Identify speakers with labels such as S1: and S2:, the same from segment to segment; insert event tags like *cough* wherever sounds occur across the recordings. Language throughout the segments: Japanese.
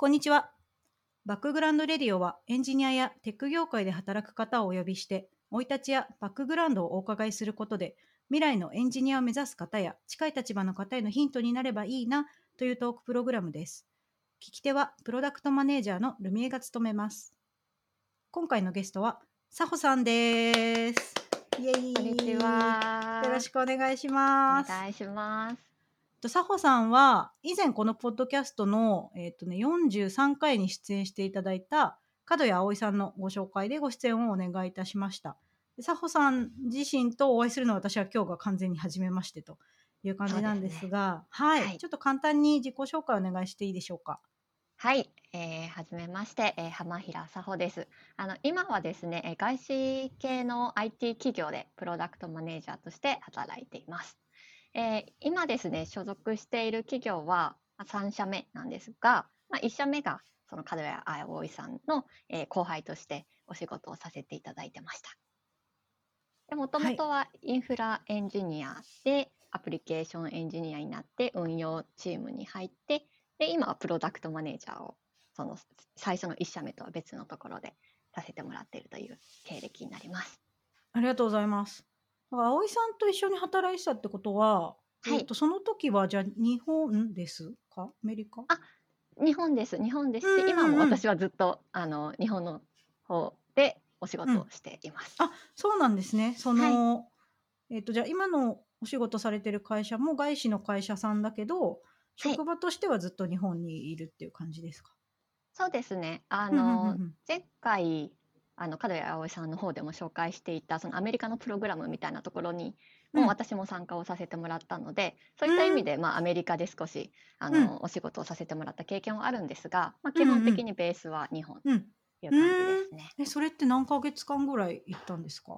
S1: こんにちは。バックグラウンドレディオはエンジニアやテック業界で働く方をお呼びして、生い立ちやバックグラウンドをお伺いすることで、未来のエンジニアを目指す方や近い立場の方へのヒントになればいいなというトークプログラムです。聞き手はプロダクトマネージャーのルミエが務めます。今回のゲストは、さほさんです。イエイ
S2: こんにちは。
S1: よろし
S2: く
S1: くお願いし
S2: お
S1: ます。
S2: 願いします。
S1: と佐穂さんは以前このポッドキャストの、えっとね、43回に出演していただいた角谷葵さんのご紹介でご出演をお願いいたしました。で佐穂さん自身とお会いするのは私は今日が完全に初めましてという感じなんですがはい、
S2: はい
S1: ちょっと簡単に自己紹介お願いしていいでしょうか？
S2: はい、えー、はじめまして、えー、浜平佐穂です。あの今はですね、えー外資系の IT 企業でプロダクトマネージャーとして働いています。えー今ですね、所属している企業はまあ3社目なんですが、まあ、1社目がその角谷葵さんの、えー後輩としてお仕事をさせていただいてました。でもともとはインフラエンジニアで、アプリケーションエンジニアになって運用チームに入ってで今はプロダクトマネージャーをその最初の1社目とは別のところでさせてもらっているという経歴になります。
S1: ありがとうございます。だから葵さんと一緒に働いてたってことは、
S2: はい。
S1: えっとその時はじゃあ日本ですか？アメリカ？
S2: あ日本です。日本です。し、
S1: うんうんうん。
S2: 今も私はずっとあの日本の方でお仕事をしています。
S1: あそうなんですね。その、えっ、とじゃあ今のお仕事されてる会社も外資の会社さんだけど、職場としてはずっと日本にいるっていう感じですか？
S2: そうですね。あ
S1: うんうん
S2: の、
S1: うんうん。
S2: 前回あの角谷葵さんの方でも紹介していたそのアメリカのプログラムみたいなところに
S1: うん
S2: もう私も参加をさせてもらったので、そういった意味で、まあ、アメリカで少しあの、
S1: うん
S2: お仕事をさせてもらった経験はあるんですが、まあ、
S1: うんうん
S2: 基本的にベースは日本と
S1: うん。
S2: いう感じですね。
S1: えそれって何ヶ月間ぐらい行ったんですか？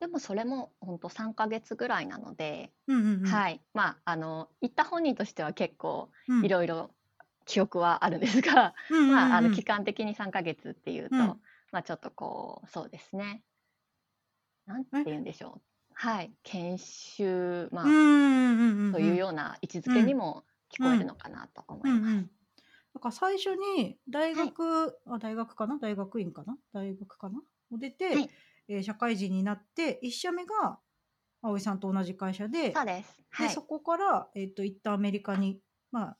S2: でもそれも本当3ヶ月ぐらいなので、
S1: うんうんうん。い。
S2: はいまああの行った本人としては結構
S1: うん、
S2: いろいろ記憶はあるんですが、
S1: うんうんうん
S2: まああの期間的に3ヶ月っていうと、
S1: うん
S2: まあちょっとこうそうですねなんて言うんでしょうはい研修まあ、
S1: うんうんうんうん。
S2: というような位置づけにも聞こえるのかなと思います。
S1: うんうん。だから最初に大学、あ大学かな大学院かな大学かなを出て、
S2: はい
S1: えー社会人になって1社目が葵さんと同じ会社で
S2: そうです。はい
S1: でそ。こから、えっと一旦アメリカに、まあ、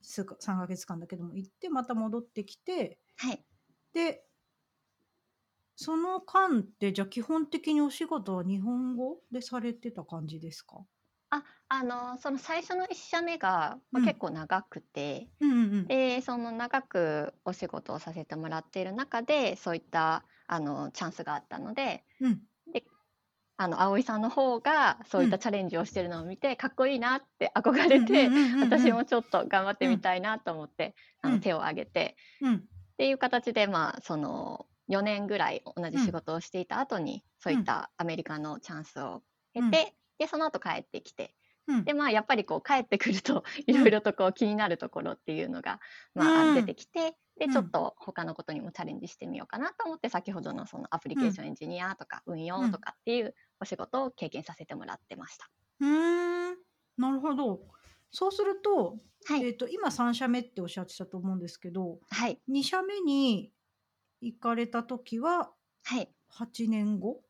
S1: 数か3ヶ月間だけども行ってまた戻ってきて
S2: はい。
S1: でその間ってじゃあ基本的にお仕事は日本語でされてた感じですか？
S2: あ、あのその最初の一社目が、まあ
S1: うん。
S2: 結構長くて、
S1: うんうんうん。
S2: でその長くお仕事をさせてもらっている中でそういったあのチャンスがあったので、
S1: うん。
S2: あの葵さんの方がそういったチャレンジをしてるのを見て、かっこいいなって憧れて、
S1: うんうんうんうんうん
S2: 私もちょっと頑張ってみたいなと思って、あ
S1: うん。
S2: の手を挙げて。
S1: うん。
S2: っていう形でまあその4年ぐらい同じ仕事をしていた後に、そういったアメリカのチャンスを得て、でその後帰ってきて
S1: うん。
S2: でまあやっぱりこう帰ってくるといろいろとこう気になるところっていうのが、ま
S1: うん。
S2: あ、出てきてで
S1: うん。
S2: ちょっと他のことにもチャレンジしてみようかなと思って先ほどのそのアプリケーションエンジニアとか運用とかっていうお仕事を経験させてもらってました。
S1: うーん。なるほど。そうすると,、
S2: はい、
S1: えっと今3社目っておっしゃってたと思うんですけど
S2: はい、
S1: 2社目に行かれた時は
S2: はい。
S1: 8年後？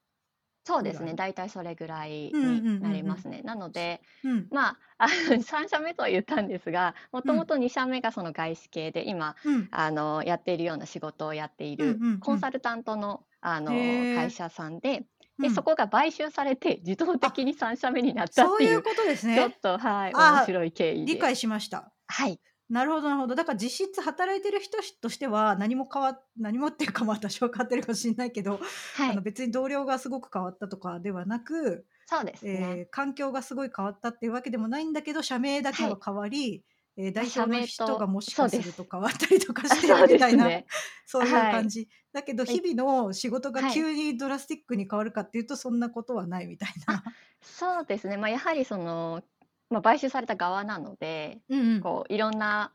S2: そうですね。大体それぐらい
S1: うんうんうんうん
S2: になりますね。なので
S1: うん。
S2: まああの *laughs* 3社目とは言ったんですがもともと2社目がその外資系で今
S1: うん。
S2: あのやっているような仕事をやっている
S1: うんうんうん。
S2: コンサルタントのあの会社さんで
S1: うん。
S2: でそこが買収されて自動的に3社目になったっていう
S1: そういうことです
S2: ちょっ
S1: ね
S2: とはい
S1: あ
S2: 面白い経緯で。
S1: 理解しました。
S2: はい
S1: なるほどなるほど。だから実質働いてる人としては何も変わ何もっていうかまあ多少変わってるかもしれないけど、
S2: はい。
S1: あの別に同僚がすごく変わったとかではなく、
S2: そうですね、
S1: えー環境がすごい変わったっていうわけでもないんだけど社名だけは変わり、えー代表の人がもしかすると変わったりとかして *laughs*
S2: そう
S1: るみたいな
S2: ですね
S1: そういう
S2: はい。
S1: 感じ、だけど
S2: はい
S1: 日々の仕事が
S2: はい。
S1: 急にドラスティックに変わるかっていうとそんなことはないみたいな。
S2: そうですね。まあやはりその、まあ、買収された側なので
S1: うんうん。
S2: こういろんな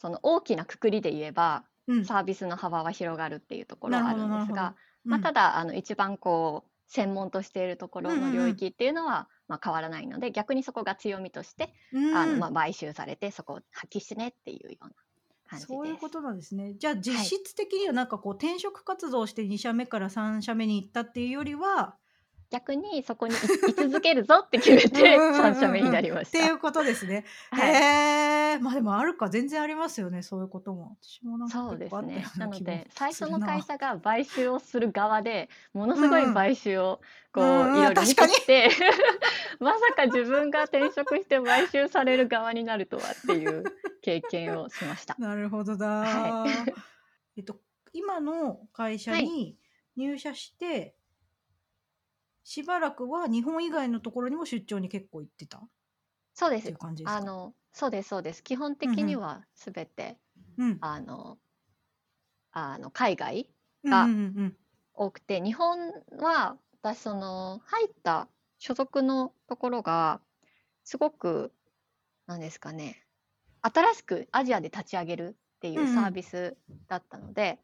S2: その大きなくくりで言えば
S1: うん。
S2: サービスの幅は広がるっていうところはあるんですが、まあ、ただあの一番こう専門としているところの
S1: うんうん。うん
S2: 領域っていうのは、まあ、変わらないので逆にそこが強みとして、
S1: うん。
S2: あのまあ、買収されてそこを発揮してねっていうような感じです。
S1: そういうことなんですね。じゃあ実質的にはなんかこう転職活動をして2社目から3社目に行ったっていうよりは
S2: 逆にそこに居居続けるぞって決めて *laughs*
S1: うんうんうんうん
S2: 3社目になりました。
S1: っていうことですね。
S2: はい
S1: へえまあでもあるか全然ありますよねそういうことも。私も
S2: そうですね。なので最初の会社が買収をする側でものすごい買収をこう
S1: うんうん
S2: いろいろ見
S1: 確かに
S2: てきてまさか自分が転職して買収される側になるとはっていう経験をしました。*laughs*
S1: なるほどだ、
S2: は
S1: えっと今の会社に入社して、しばらくは日本以外のところにも出張に結構行ってた？っ
S2: そうです。
S1: ていう。感じですか？
S2: あのそうですそうです。基本的にはすべて、
S1: うん。
S2: あのあの海外
S1: うん
S2: が
S1: うんうん。
S2: 多くて日本は私その入った所属のところがすごくなんですかね新しくアジアで立ち上げるっていうサービスだったので、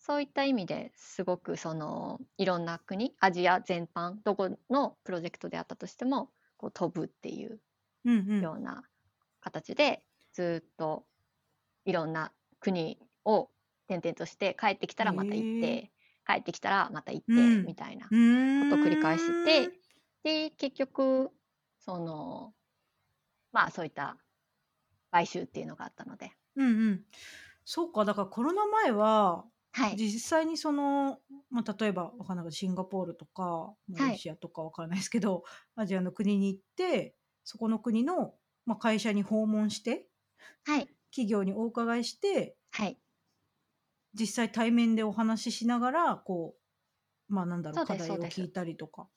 S2: そういった意味ですごくそのいろんな国アジア全般どこのプロジェクトであったとしてもこう飛ぶっていう
S1: うんうん。
S2: ような形でずっといろんな国を転々として帰ってきたらまた行っ
S1: へ
S2: て帰ってきたらまた行って
S1: うん。
S2: みたいなことを繰り返してで結局そのまあそういった買収っていうのがあったので。
S1: うんうん。そうかだからコロナ前は
S2: はい。
S1: 実際にその、まあ、例えばわかんないけどシンガポールとかマレーシアとかわからないですけど、アジアの国に行ってそこの国の、まあ、会社に訪問して
S2: はい。
S1: 企業にお伺いして
S2: はい。
S1: 実際対面でお話ししながらこうまあなんだろ
S2: そう
S1: う課題を
S2: ですそうです。
S1: 聞いたりとか。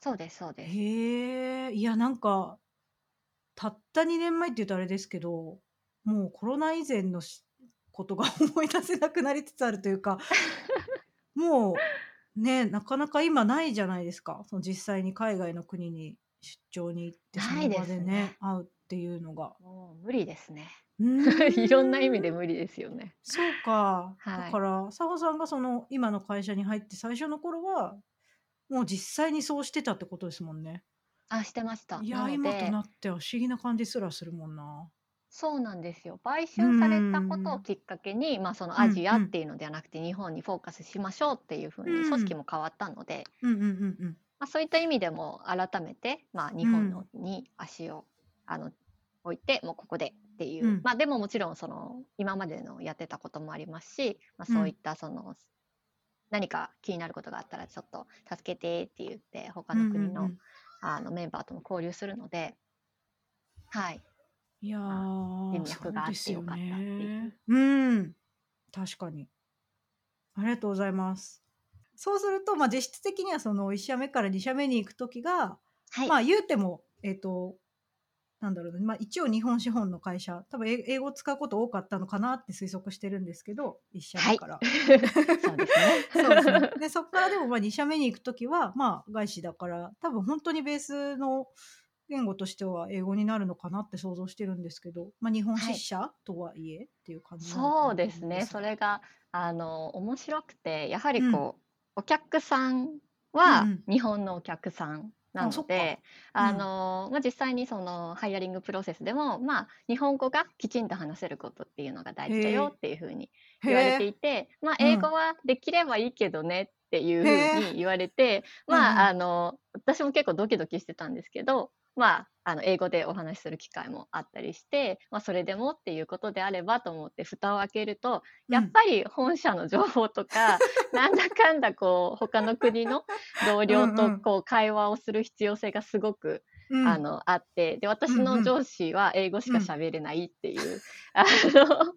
S2: そうですそうです。
S1: へえいやなんかたった2年前って言うとあれですけどもうコロナ以前のしことが思い出せなくなりつつあるというか *laughs* もうねなかなか今ないじゃないですか。その実際に海外の国に出張に行ってそ
S2: ないで
S1: の場でね
S2: すね
S1: 会うっていうのが。
S2: もう無理ですね。
S1: う *laughs*
S2: いろんな意味で無理ですよね。
S1: そうか、
S2: はい。
S1: だから佐保さんがその今の会社に入って最初の頃はもう実際にそうしてたってことですもんね。
S2: あしてました。
S1: いや今となっては不思議な感じすらするもんな
S2: そうなんですよ。買収されたことをきっかけに、まあそのアジアっていうのではなくて日本にフォーカスしましょうっていうふうに
S1: うん
S2: 組織も変わったので、
S1: うんうんうんうん。
S2: まあそういった意味でも改めて、まあ日本のに足をあの置いて、もうここでっていう、
S1: うん。
S2: まあでももちろんその今までのやってたこともありますし、まあそういったその、何か気になることがあったらちょっと助けてって言って他の国の,、
S1: うんうん。うん
S2: あのメンバーとも交流するので、はい。
S1: いやー
S2: 人脈があってよかったっていう。
S1: そうですよね。うん。確かに。ありがとうございます。そうすると、まあ、実質的にはその1社目から2社目に行く時が、
S2: はい。
S1: まあ言うてもえっ、となんだろうな、まあ、一応日本資本の会社多分英英語を使うこと多かったのかなって推測してるんですけど1社目から、*laughs*
S2: そうですね。
S1: そうですね。で、そこからでもまあ2社目に行くときは、まあ外資だから、多分本当にベースの言語としては英語になるのかなって想像してるんですけど、まあ日本支社とはいえっていう感じ
S2: そう
S1: と
S2: ですね。それがあの面白くて、やはり
S1: うん。
S2: こう、お客さんは
S1: うん
S2: 日本のお客さんなので、
S1: うん。
S2: あのまあ実際にそのハイアリングプロセスでも、まあ日本語がきちんと話せることっていうのが大事だよっていうふうに言われていて、まあ
S1: うん。
S2: 英語はできればいいけどねっていうふうに言われて、
S1: うんうん。
S2: まああの私も結構ドキドキしてたんですけど、まああの英語でお話しする機会もあったりして、まあそれでもっていうことであればと思って蓋を開けると、やっぱり本社の情報とか、*laughs* なんだかんだこう他の国の同僚とこう会話をする必要性がすごく
S1: うん。
S2: あのあってで私
S1: うんうん。
S2: の上司は英語しか喋れないっていう、*laughs* あの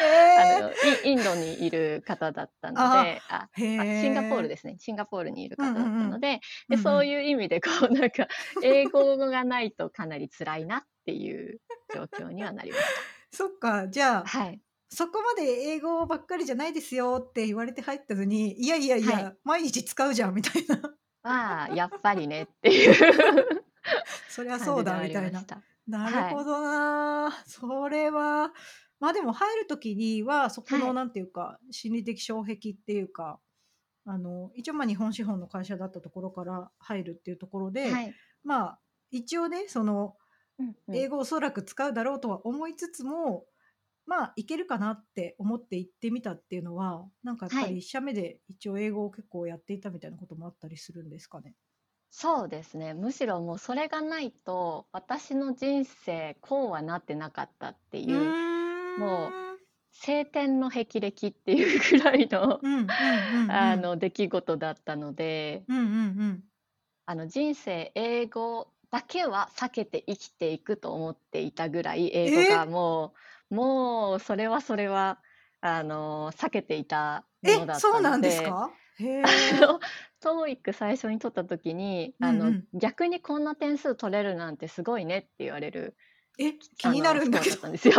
S1: へ
S2: あのイインドにいる方だったのであシンガポールですね。シンガポールにいる方だったので,、
S1: うんうん
S2: でそういう意味でこうなんか英語がないとかなり辛いなっていう状況にはなりまし *laughs*
S1: そっか、じゃあ、
S2: た。はい。
S1: そこまで英語ばっかりじゃないですよって言われて入ったのに、いやいやいや、
S2: はい。
S1: 毎日使うじゃんみたいな。
S2: まあやっぱりねっていう *laughs*
S1: そりゃそうだみたいな。なるほどな、それはまあでも入る時にはそこ
S2: はい
S1: のなんていうか、心理的障壁っていうかあの一応まあ日本資本の会社だったところから入るっていうところで、
S2: はい
S1: まあ一応ねその
S2: うんうん
S1: 英語をおそらく使うだろうとは思いつつも、まあいけるかなって思って行ってみたっていうのはなんかやっぱ
S2: はい。
S1: り1社目で一応英語を結構やっていたみたいなこともあったりするんですかね？
S2: そうですね。むしろもうそれがないと、私の人生こうはなってなかったって
S1: う
S2: いう、もう
S1: ーん
S2: 晴天の霹靂っていうぐらいの、
S1: うん。うん。うん。うん。
S2: あの出来事だったので、
S1: うん。うん。うん。
S2: あの人生英語だけは避けて生きていくと思っていたぐらい、英語がもう、もうそれはそれは、あの、避けていたもの
S1: え
S2: だっ
S1: そうなん
S2: たので、
S1: ですか？へえ。
S2: あの、TOEIC 最初に取った時に、あの、
S1: うんうん
S2: 逆にこんな点数取れるなんてすごいねって言われる、
S1: え気
S2: あ
S1: になるんだけど
S2: だったんですよ。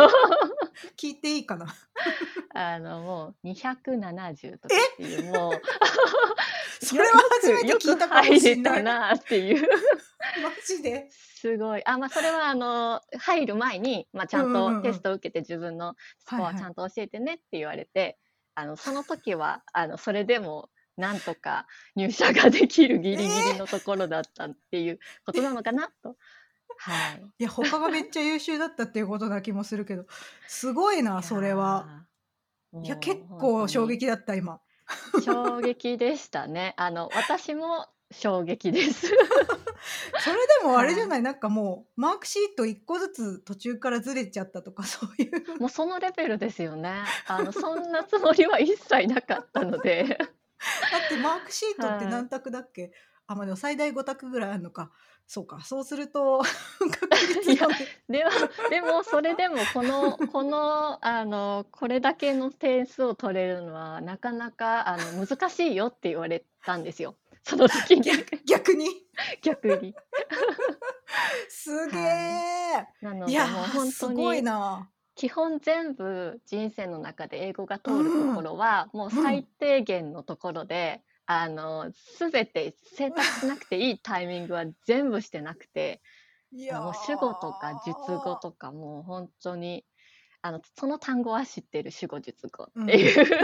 S1: 聞いていいかな？*laughs*
S2: あの、もう270とかっていう、もうよ *laughs*
S1: それは初めて聞いたかもしんない。
S2: なっていう。
S1: マジで？
S2: すごい。あ、まあ、それはあの、入る前に、まあ、ちゃんとテストを受けて自分のスコア
S1: はいはい
S2: ちゃんと教えてねって言われて、あの、その時は、あの、それでも、なんとか入社ができるギリギリのところだったっていうことなのかなと。はい。
S1: いや他がめっちゃ優秀だったっていうことな気もするけどすごいなそれは。
S2: いや
S1: 結構衝撃だった今。
S2: 衝撃でしたね。*laughs* あの、私も衝撃です。*laughs*
S1: それでもあれじゃ
S2: は
S1: ない？なんかもうマークシート1個ずつ途中からずれちゃったとか *laughs* そういう。
S2: もうそのレベルですよね。あの、そんなつもりは一切なかったので。
S1: だってマークシートって
S2: はい。
S1: 何択だっけ、あまあでも最大5択ぐらいあるのか。そうかそうすると *laughs* 確率がね
S2: でも、でも、それでも、この、この、あの、これだけの点数を取れるのは、なかなか、あの、難しいよって言われたんですよ。その時に、*laughs*
S1: 逆に。
S2: 逆 *laughs* に。
S1: すげえ、
S2: なので、
S1: いや
S2: もう
S1: ー
S2: 本当
S1: すごい
S2: に、
S1: な
S2: 基本全部人生の中で英語が通るところは、もう最低限のところで、あの、すべて選択しなくていいタイミングは全部してなくて、もう主語とか述語とかもう本当にあのその単語は知ってる主語述語っていう、*laughs*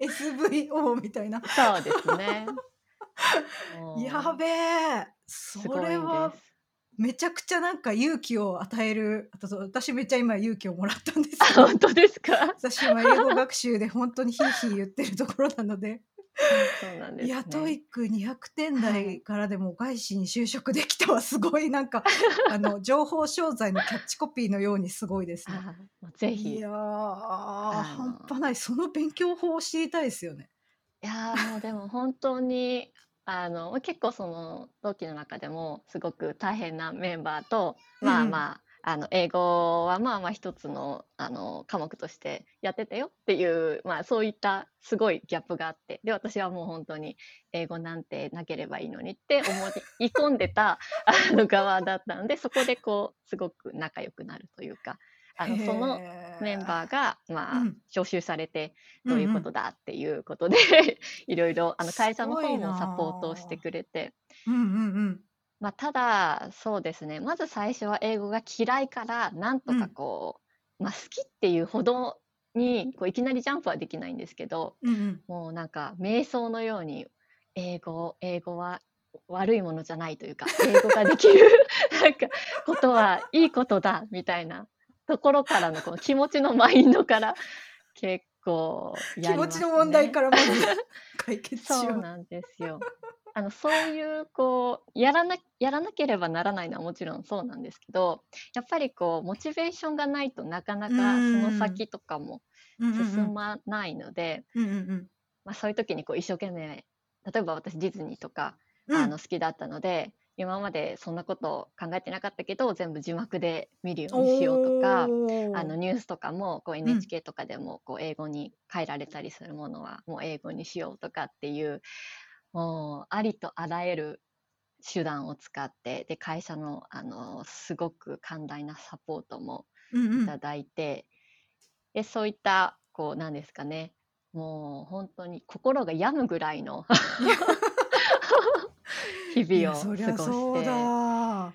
S1: SVO みたいな。
S2: そうですね。*laughs*
S1: やべえそ
S2: すごいん
S1: れは
S2: です。
S1: めちゃくちゃなんか勇気を与えるあと私めっちゃ今勇気をもらったんです
S2: 本当ですか？
S1: 私今英語学習で本当にヒーヒー言ってるところなので
S2: そうなんです、ね。
S1: いや TOEIC 200点台
S2: はい
S1: からでも外資に就職できたはすごいなんか *laughs* あの情報商材のキャッチコピーのようにすごいですね。
S2: ぜ
S1: い
S2: ひ。い
S1: や半端ないその勉強法を知りたいですよね。
S2: やーもうでも本当にあの結構その同期の中でもすごく大変なメンバーと、まあ
S1: うん
S2: まあ。あの英語はまあまあ一つのあの科目としてやってたよっていう、まあ、そういったすごいギャップがあってで私はもう本当に英語なんてなければいいのにって思い *laughs* 込んでたあの側だったのでそこでこうすごく仲良くなるというかあのそのメンバーが、まあ
S1: うん。
S2: 招集されて
S1: ー
S2: どういうことだっていうことで、*laughs* いろいろあの会社の方もサポートをしてくれて。
S1: うんうんうん。
S2: まあ、ただ、そうですね、まず最初は英語が嫌いから、なんとかこう、まあ、好きっていうほどにこういきなりジャンプはできないんですけど、
S1: うんうん。
S2: もうなんか、瞑想のように、英語、英語は悪いものじゃないというか、英語ができる *laughs* なんかことはいいことだみたいなところからのこの気持ちのマインドから結構や
S1: 気
S2: りますね。
S1: 持ちの問題からまず解決しよう。
S2: そうなんですよ。あのそういうこうやらなやらなければならないのはもちろんそうなんですけどやっぱりこうモチベーションがないとなかなかその先とかも進まないので、
S1: うんうん
S2: まあ、そういう時にこう一生懸命例えば私ディズニーとか、
S1: うん
S2: あの好きだったので今までそんなこと考えてなかったけど全部字幕で見るようにしようとか。あのニュースとかもこう NHK とかでもこう英語に変えられたりするものはもう英語にしようとかっていうもうありとあらゆる手段を使ってで会社のあのすごく寛大なサポートも
S1: うんうん
S2: いただいて、でそういったこうなんですかねもう本当に心が病むぐらいの *laughs* 日々を過ごして。
S1: そうだ。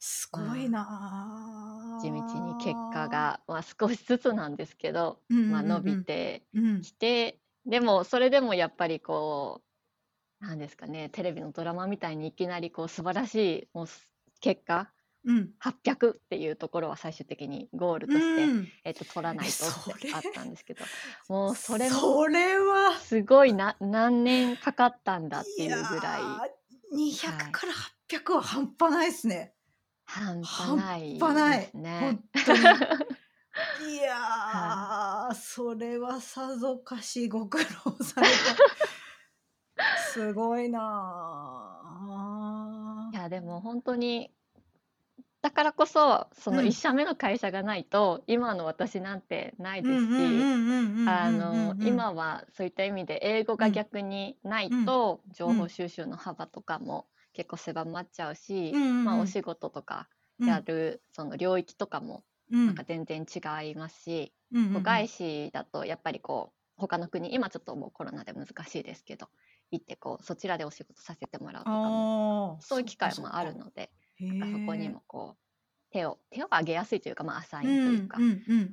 S1: すごいな
S2: 地道に結果、が、まあ、少しずつなんですけど、
S1: うんうんうん。
S2: まあ、伸びて
S1: うん。
S2: きて、でもそれでもやっぱりこうなんですかねテレビのドラマみたいにいきなりこう素晴らしいもうす結果
S1: うん。
S2: 800っていうところは最終的にゴールとして、
S1: うん。
S2: えっと、取らないとってあったんですけどもうそれも
S1: それは。
S2: すごいな何年かかったんだっていうぐらい
S1: 200から800は半端ないですね。
S2: 半端ない
S1: 半端ない
S2: ですね。
S1: 本当に。*laughs* いやー、それはさぞかしご苦労された。*laughs* すごいない
S2: やでも本当にだからこそその
S1: うん。
S2: 1社目の会社がないと、今の私なんてないですし、あの今はそういった意味で英語が逆にないと情報収集の幅とかも結構狭まっちゃうし、まあ、お仕事とかやるその領域とかもなんか全然違いますし、外資だとやっぱりこう他の国今ちょっともうコロナで難しいですけど行ってこうそちらでお仕事させてもらうとかもそういう機会もあるのでそこにもこう手を手を挙げやすいというか、まあ、アサインというか、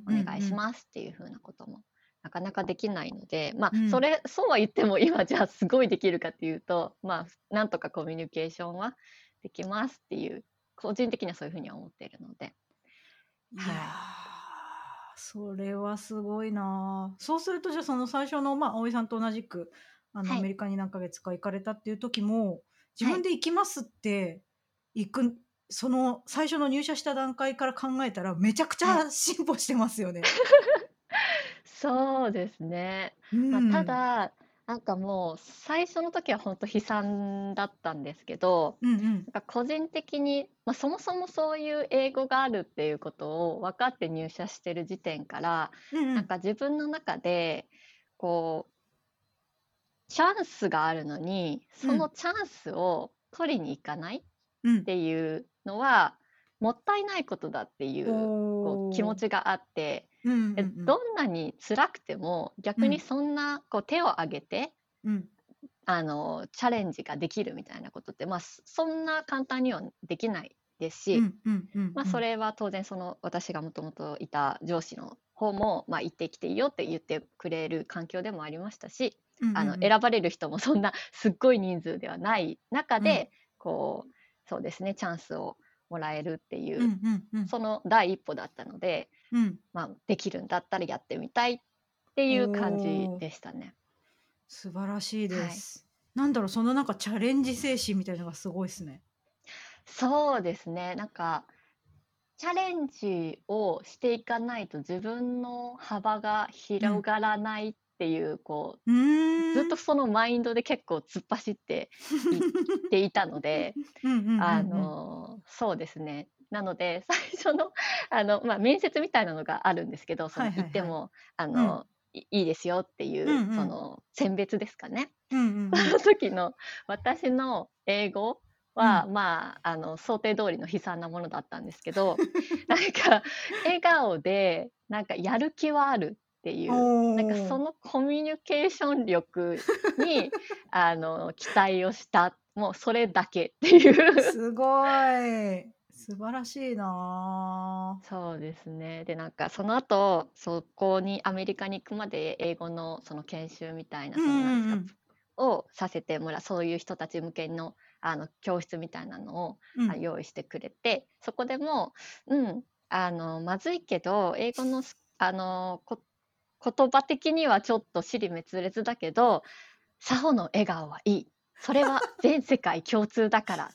S2: お願いしますっていうふうなこともなかなかできないので、まあ
S1: うん。
S2: それそうは言っても今じゃあすごいできるかっていうとまあなんとかコミュニケーションはできますっていう個人的にはそういうふうには思っているので。
S1: いやーそれはすごいなそうするとじゃあその最初のまあ葵さんと同じくあの、
S2: はい。
S1: アメリカに何ヶ月か行かれたっていう時も自分で行きますって行く、その最初の入社した段階から考えたらめちゃくちゃ進歩してますよね。*laughs*
S2: そうですね、まあ、ただなんかもう最初の時は本当悲惨だったんですけど
S1: うんうん。
S2: なんか個人的に、まあ、そもそもそういう英語があるっていうことを分かって入社してる時点から
S1: うんうん。
S2: なんか自分の中でこうチャンスがあるのにそのチャンスを取りに行かないっ
S1: うん。
S2: ていうのはもったいないことだっていうこう気持ちがあって
S1: うんうん
S2: え
S1: うん。
S2: どんなに辛くても逆にそんなこう手を挙げて
S1: うん。
S2: あのチャレンジができるみたいなことって、まあ、そそんな簡単にはできないですし、
S1: うんうんうん
S2: まあ、それは当然その私がもともといた上司の方も、まあ、行ってきていいよって言ってくれる環境でもありましたし、あの選ばれる人もそんなすっごい人数ではない中で、こうそうですねチャンスをもらえるっていう、
S1: うんうんうん
S2: その第一歩だったので、
S1: うん
S2: まあ、できるんだったらやってみたいっていう感じでしたね。
S1: 素晴らしいです。なんだろうそのなんかチャレンジ精神みたいなのがすごいですね。
S2: そうですねなんかチャレンジをしていかないと自分の幅が広がらないっていう、こ
S1: う
S2: ずっとそのマインドで結構突っ走っていっ *laughs* ていたので、
S1: うんうんうんうん。
S2: あのそうですね。なので最初の *laughs* あの、まあ、面接みたいなのがあるんですけどその行っても、あのいいいですよっていう、
S1: うんうん。
S2: その選別ですかね。
S1: うんうんうん。
S2: その時の私の英語は、まああの想定通りの悲惨なものだったんですけどなんか笑顔でなんかやる気はあるっていう。
S1: お
S2: なんかそのコミュニケーション力に *laughs* あの期待をした。もうそれだけっていう。
S1: すごい。素晴らしいな。
S2: そうですね。でなんかその後そこにアメリカに行くまで英語のその研修みたいなそのなんですか、
S1: うんうんうん。
S2: をさせてもらうそういう人たち向けのあの教室みたいなのを、
S1: うん。
S2: あ用意してくれてそこでもうんあのまずいけど英語のすあのこ言葉的にはちょっと尻滅裂だけどサホの笑顔はいい。それは全世界共通だからっ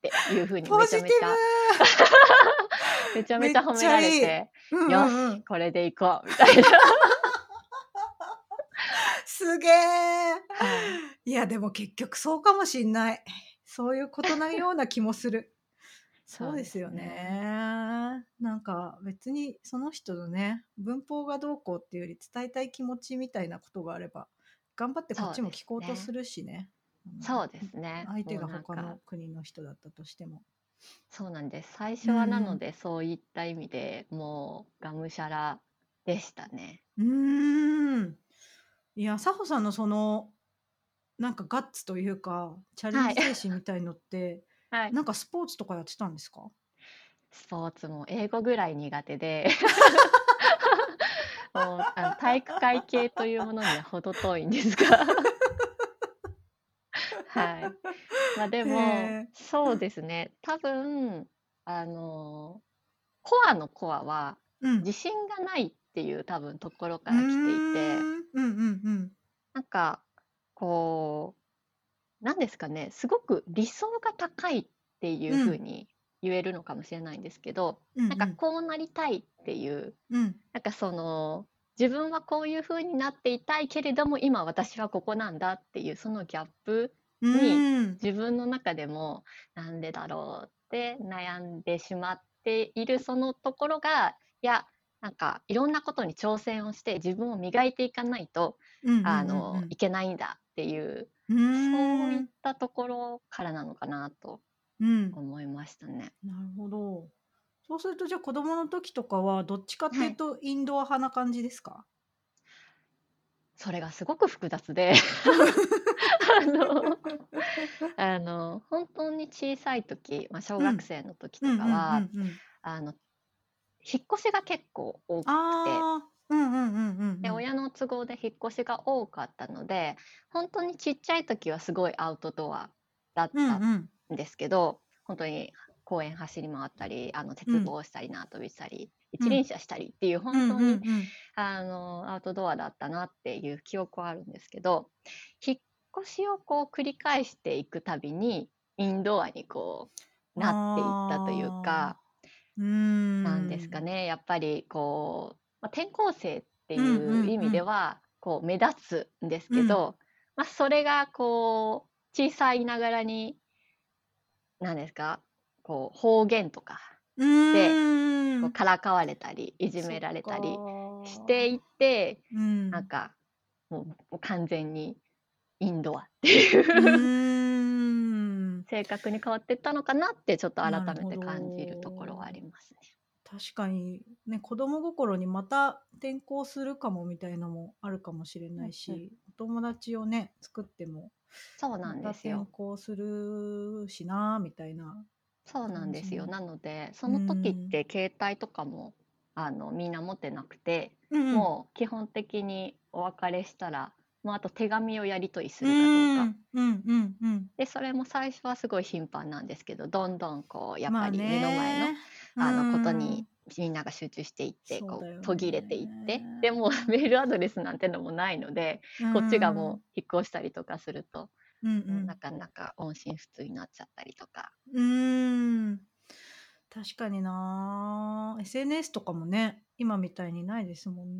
S2: ていうふうにめちゃめちゃ *laughs* めちゃめちゃ褒められて
S1: ブ、うん
S2: よ
S1: うんうん。
S2: しこれでいこうみたいな。*laughs*
S1: すげえい。やでも結局そうかもしんない。そういうことなような気もする。*laughs* そうですよねなんか別にその人のね文法がどうこうっていうより伝えたい気持ちみたいなことがあれば頑張ってこっちも聞こうとするしね。ん。
S2: そうですね。
S1: 相手が他の国の人だったとしても。
S2: そうなんです。最初はなので、そういった意味でもうがむしゃらでしたね。
S1: うーん。いや佐穂さんのそのなんかガッツというかチャレンジ精神みたいのって、*laughs*
S2: はい。
S1: なんかスポーツとかやってたんですか？
S2: スポーツも英語ぐらい苦手で、*laughs* もうあの体育会系というものには程遠いんですが、はい。まあでもそうですね。多分あの、コアのコアは、
S1: うん。
S2: 自信がないっていう多分ところから来ていて、
S1: うーん。うんうんうん。
S2: なんか、こう、なんですかね、すごく理想が高いっていう
S1: うん。
S2: 風に言えるのかもしれないんですけど、なんか
S1: うんうん。
S2: こうなりたいっていう、
S1: うん。
S2: なんかその、自分はこういう風になっていたいけれども、今私はここなんだっていうそのギャップ
S1: う
S2: に。自分の中でもなんでだろうって悩んでしまっているそのところが、いや、なんかいろんなことに挑戦をして自分を磨いていかないと、
S1: うんうんうん
S2: あの、
S1: うん。
S2: いけないんだっていう、
S1: う
S2: そういっ。たところからなのかなと
S1: うん。
S2: 思いましたね。
S1: なるほど。そうするとじゃあ子供の時とかはどっちかって
S2: はい。
S1: いうとインドア派な感じですか？
S2: それがすごく複雑で *laughs* あのあの、本当に小さい時、まあ、小
S1: うん。
S2: 学生の時
S1: うんうんう
S2: とかは、
S1: んうん。
S2: あの、引っ越しが結構多くて
S1: ああ、うんうんうんうん
S2: で、
S1: うん。
S2: 親の都合で引っ越しが多かったので、本当にちっちゃい時はすごいアウトドアだっ
S1: うん
S2: た
S1: うん。
S2: んですけど、本当に公園走り回ったり、あの、
S1: うん。
S2: 鉄棒したり縄跳びしたり、
S1: うん。
S2: 一輪車したりっていう
S1: う
S2: 本当
S1: んうん
S2: に、
S1: うん。
S2: あの、アウトドアだったなっていう記憶はあるんですけど、引っ越しをこう繰り返していくたびに、インドアにこうなっていったという
S1: ああ。
S2: か
S1: うー
S2: なんですか
S1: ん。
S2: ね、やっぱりこう、ま、転校生って
S1: うん
S2: いううん意味
S1: うん。
S2: では、こう目立つんです
S1: うん。
S2: けど、ま、それがこう小さいながらになんですか、こう方言とか
S1: う
S2: で、うんからかわれたり、いじめられたりし
S1: か。
S2: ていって、
S1: う
S2: なん
S1: ん。
S2: か、もう完全にインドアって
S1: う
S2: いう。*laughs* 性格に変わってったのかなってちょっと改めて感じるところはあり
S1: ど。
S2: ますね。
S1: 確かに、ね、子供心にまた転校するかもみたいのもあるかもしれな
S2: うんうん。
S1: いし、お友達をね、作っても、
S2: そうなんですよ。
S1: 校するしなみたいな
S2: そうなんですよ。
S1: も。
S2: なので、その時っ
S1: ん。
S2: て携帯とかも、あの、みんな持ってなくて、
S1: うんうん。
S2: もう基本的にお別れしたら、もうあと手紙をやり取りす
S1: う
S2: るかどうか。
S1: うんうんうん。
S2: で、それも最初はすごい頻繁なんですけど、どんどんこうやっ
S1: まあ
S2: ぱり目の前の、あの、こと
S1: ー
S2: に
S1: ん。
S2: みんなが集中していって、こう途切れていって、
S1: ね。
S2: で、もうメールアドレスなんてのもないので、
S1: う
S2: こっちが。もう引っ越したりとかすると、
S1: うんう。
S2: もうなんかなか音信不通になっちゃったりとか。
S1: うーん。確かにな。SNS とかもね、今みたいにないですもん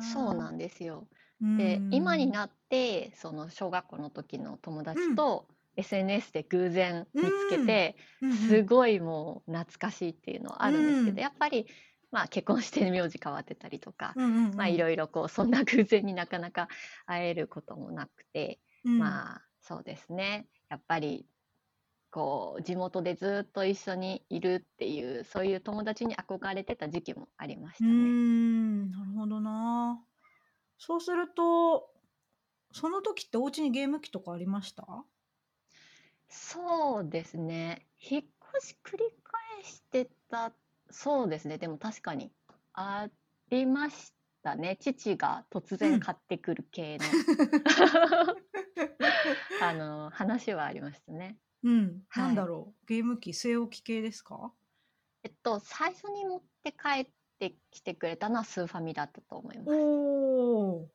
S2: そう
S1: ね。
S2: なんですよ。で、今に
S1: ん。
S2: なって、その小学校の時の友
S1: うん。
S2: SNS で偶然
S1: う
S2: 見つけ。て、
S1: うんうん。
S2: すごいもう懐かしいっていうのはあ
S1: う
S2: るんですけど、
S1: ん。
S2: やっぱり、まあ、結婚して名字変わってたりとか。いろいろこう、そんな偶然に *laughs* なかなか会えることもなくて、
S1: うん。
S2: まあ、そうですね。やっぱり、こう、地元でずっと一緒にいるっていう、そういう友達に憧れてた時期もありましたね。
S1: ん、なるほどな。そうすると、その時ってお家にゲーム機とかありました？
S2: そうですね。引っ越し繰り返してたそうですね、でも確かにありましたね。父が突
S1: うん。
S2: 然買ってくる系の *laughs* あの、話はありましたね。
S1: うん、なん
S2: はい。
S1: だろう、ゲーム機、据え置き系ですか？
S2: えっと、最初に持って帰ってきてくれたのはスーファミだったと思います。
S1: おお。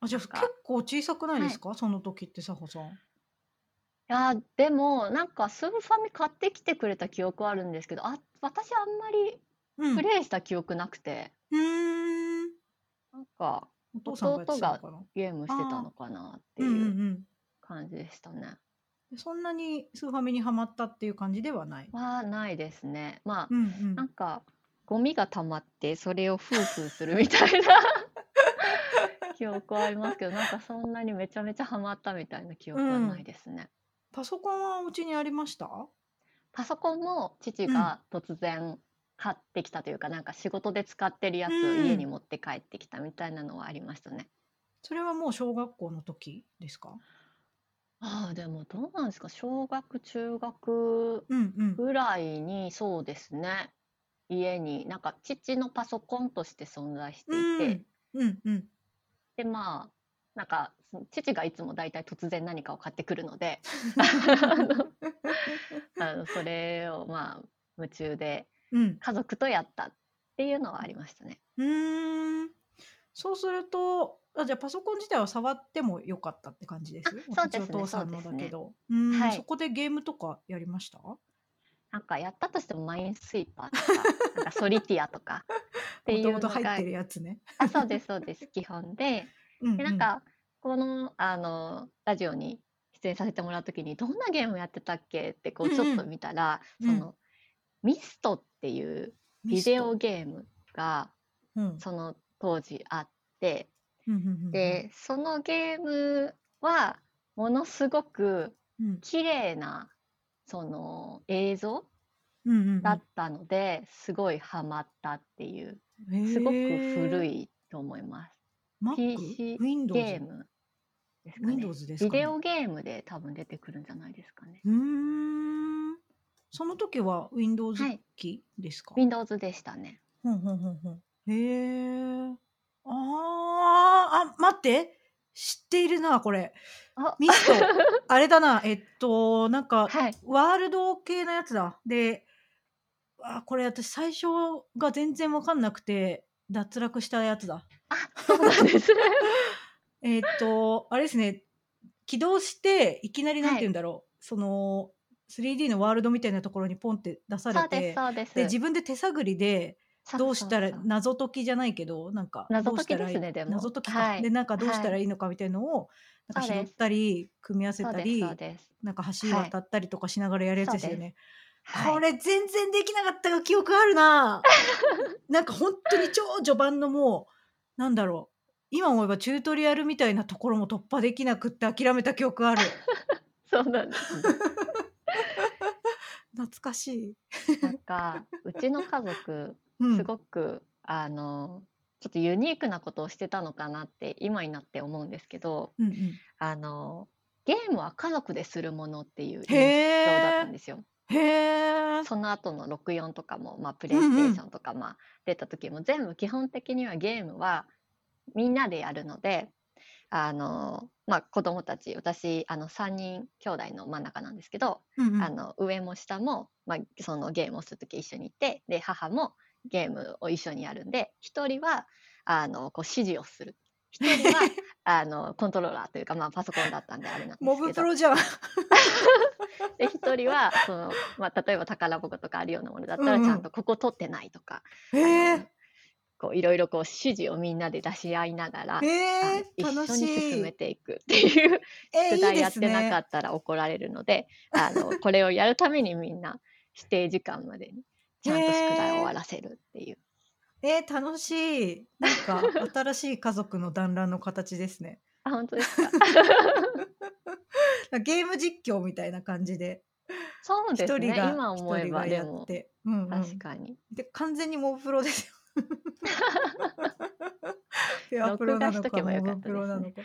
S1: あ、じゃ、結
S2: なんか
S1: 構小さくないで
S2: はい。
S1: すか？その時ってサホさん。
S2: いや、でも、なんかスーファミ買ってきてくれた記憶はあるんですけど、あ、私あんまり
S1: うん。
S2: プレイした記憶なくて。
S1: ふーん。
S2: なんか、
S1: お父さんがやって
S2: 弟が
S1: たのかな？
S2: ゲームしてたの。かなって
S1: うんうんう。
S2: いうん感じでしたね。
S1: で、そんなにスーファミにハマったっていう感じではない？
S2: は、ないですね。まあ、
S1: うんうん。
S2: なんか、ゴミが溜まって、それをフーフーするみたいな *laughs* 記憶はありますけど、なんかそんなにめちゃめちゃハマったみたいな記
S1: う
S2: 憶はない
S1: ん。
S2: ですね。
S1: パソコンはお家にありました？
S2: パソコンも父
S1: うん。
S2: が突然買ってきたというか、なんか仕事で使ってるや
S1: う
S2: つを家に
S1: ん。
S2: 持って帰ってきたみたいなのはありましたね。
S1: それはもう小学校の時ですか？
S2: ああ、でもどうなんですか、小学、中学
S1: うんうん。
S2: ぐらいに、そうですね、家に、なんか父のパソコンとして存在し
S1: う
S2: ていて、
S1: ん。うんうん。
S2: で、まあ、なんか、父がいつもだいたい突然何かを買ってくるので、*laughs* あのそれをまあ、夢中で
S1: うん。
S2: 家族とやったっていうのはありましたね。
S1: うーん。そうすると、あ、じゃあパソコン自体は触っても良かったって感じです？
S2: そうですね
S1: お父さんのだけど。うーん、
S2: はい
S1: そこでゲームとかやりました？
S2: なんかやったとしてもマインスイーパーとか、*laughs* なんかソリティアとかっていうのが
S1: もともと入ってるやつね。
S2: あ、そうですそうです。基本で、*laughs*
S1: うん
S2: で、なんかこの、あの、ラジオに出演させてもらう時に、どんなゲームやってたっけ？ってこう
S1: うんうん。
S2: ちょっと見たら、
S1: うん。
S2: その、ミストっていうビデオゲームが
S1: うん、
S2: その当時あって、
S1: うんうんうんうん、
S2: で、そのゲームはものすごく
S1: うん、
S2: 綺麗なその映像
S1: うんうんうん、
S2: だったので、すごいハマったっていう、
S1: へ
S2: すごく古
S1: い。
S2: いと思います。
S1: Mac?
S2: ゲームですかね。
S1: Windows ですかね
S2: ビデオゲームで多分出てくるんじゃないですかね。
S1: うーん。その時は Windows
S2: はい
S1: 機ですか
S2: ？Windows でしたね。
S1: ほんほんほんほん。へえ。ああ、あ、待って。知っているな、これ。
S2: あ
S1: ミスト。あれだな、*laughs* えっと、なんか、
S2: はい。
S1: ワールド系のやつだ。で、あ、これ私最初が全然わかんなくて、脱落したやつだ。
S2: あ、そうなんですね。*laughs*
S1: えっと、あれですね、起動して、いきなりなん
S2: はい
S1: て言うんだろう、その、3D のワールドみたいなところにポンって出され
S2: そうです
S1: て、
S2: そうです。
S1: で、自分で手探りで、
S2: そう
S1: どうしたら謎解きじゃないけど、なんか、
S2: 謎解き
S1: どうしたらいい
S2: ですねでも。
S1: 謎解きか。
S2: はい。
S1: で、なんかどうしたら
S2: はい
S1: いいのかみたいのを、なんか拾っ
S2: そうです。
S1: たり、組み合わせ
S2: そうです
S1: たり
S2: そう、です。
S1: なんか橋
S2: はい
S1: 渡ったりとかしながらやるやつですよね。
S2: はい。
S1: これ全然できなかったが記憶あるな。なんか本当に超序盤のもう、なんだろう、今思えばチュートリアルみたいなところも突破できなくって諦めた記憶ある。*laughs*
S2: そうなんですね。*laughs*
S1: 懐かしい。
S2: なんか、うちの家族、
S1: うん。
S2: すごく、あの、ちょっとユニークなことをしてたのかなって今になって思うんですけど、
S1: うんうん。
S2: あの、ゲームは家族でするものっていう印
S1: へ
S2: 象だった
S1: え
S2: ん。ですよ。
S1: へえ。
S2: その後の64とかも、まあ、プレイステーションとか、まあ、出た時も全部基本的にはゲームはみんなでやるので、あの、まあ、子供たち、私、あの、3人兄弟の真ん中なんですけど、
S1: うんうん
S2: あの、上も下も、まあ、そのゲームをする時一緒にいて、で、母もゲームを一緒にやるんで、一人は、あの、こう指示をする。一人は、*laughs* あの、コントローラーというか、まあ、パソコンだったんであれなんですけど。
S1: モブプロじゃん。*laughs*
S2: で一人はその、まあ、例えば宝箱とかあるようなものだったらちゃんとここ取ってないとか、
S1: え。
S2: こういろいろこう指示をみんなで出し合いながら、あの
S1: へえ。
S2: 一
S1: 楽し
S2: 緒に進
S1: い。
S2: めていくっていう
S1: え、*laughs*
S2: 宿題やってなか
S1: ね。
S2: ったら怒られるので、あのこれをやるためにみんな指定時間までにちゃんと宿題を終わらせるっていう。
S1: えー、楽しい。なんか *laughs* 新しい家族の団らんの形ですね。
S2: あ本当です *laughs* か？
S1: ゲーム実況みたいな感じで、
S2: そうですね
S1: 一人が
S2: 今思えばでも
S1: やって、うんうん、
S2: 確かに
S1: で完全にモブプロですよ。フェアプロなのかモ
S2: ばよかったですね。
S1: ブプロなのか。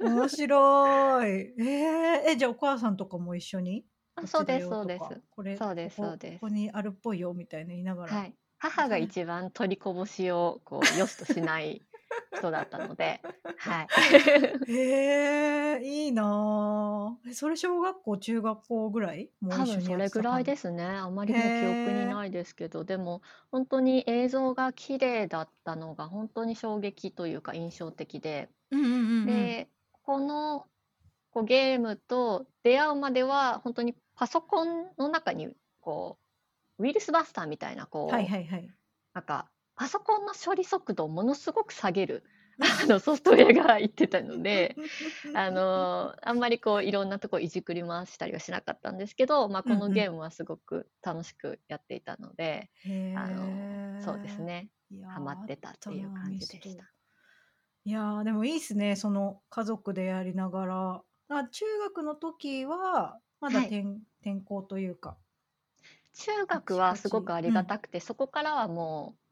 S1: 面白い。えー、えじゃあお母さんとかも一緒に？
S2: あそうですそうです。
S1: これ
S2: そうですそうです。
S1: ここにあるっぽいよみたいな言いながら。
S2: はい、母が一番取りこぼしをこう良しとしない人だったので、はい、*laughs*
S1: へえいいなそれ小学校中学校ぐらい？もう
S2: 多
S1: 一緒に
S2: 分それぐらいですね。あまりもう記憶にないですけど、でも本当に映像が綺麗だったのが本当に衝撃というか印象的で、
S1: うんうんうんうん。
S2: で、このこうゲームと出会うまでは本当にパソコンの中にこうウイルスバスターみたいなこう、
S1: はいはいはい。
S2: なんかパソコンの処理速度をものすごく下げるあのソフトウェアが入ってたので、*laughs* あのあんまりこういろんなとこいじくり回したりはしなかったんですけど、まあ、こ
S1: うんうん。
S2: のゲームはすごく楽しくやっていたので、
S1: へ
S2: あの
S1: え
S2: そうですね。ハマってたっていう感じでした。
S1: いやーでもいいっすねその家族でやりながら。あ中学の時はまだ
S2: はい。
S1: 転,、転校というか。
S2: 中学はすごくありがたくて、そこからはもう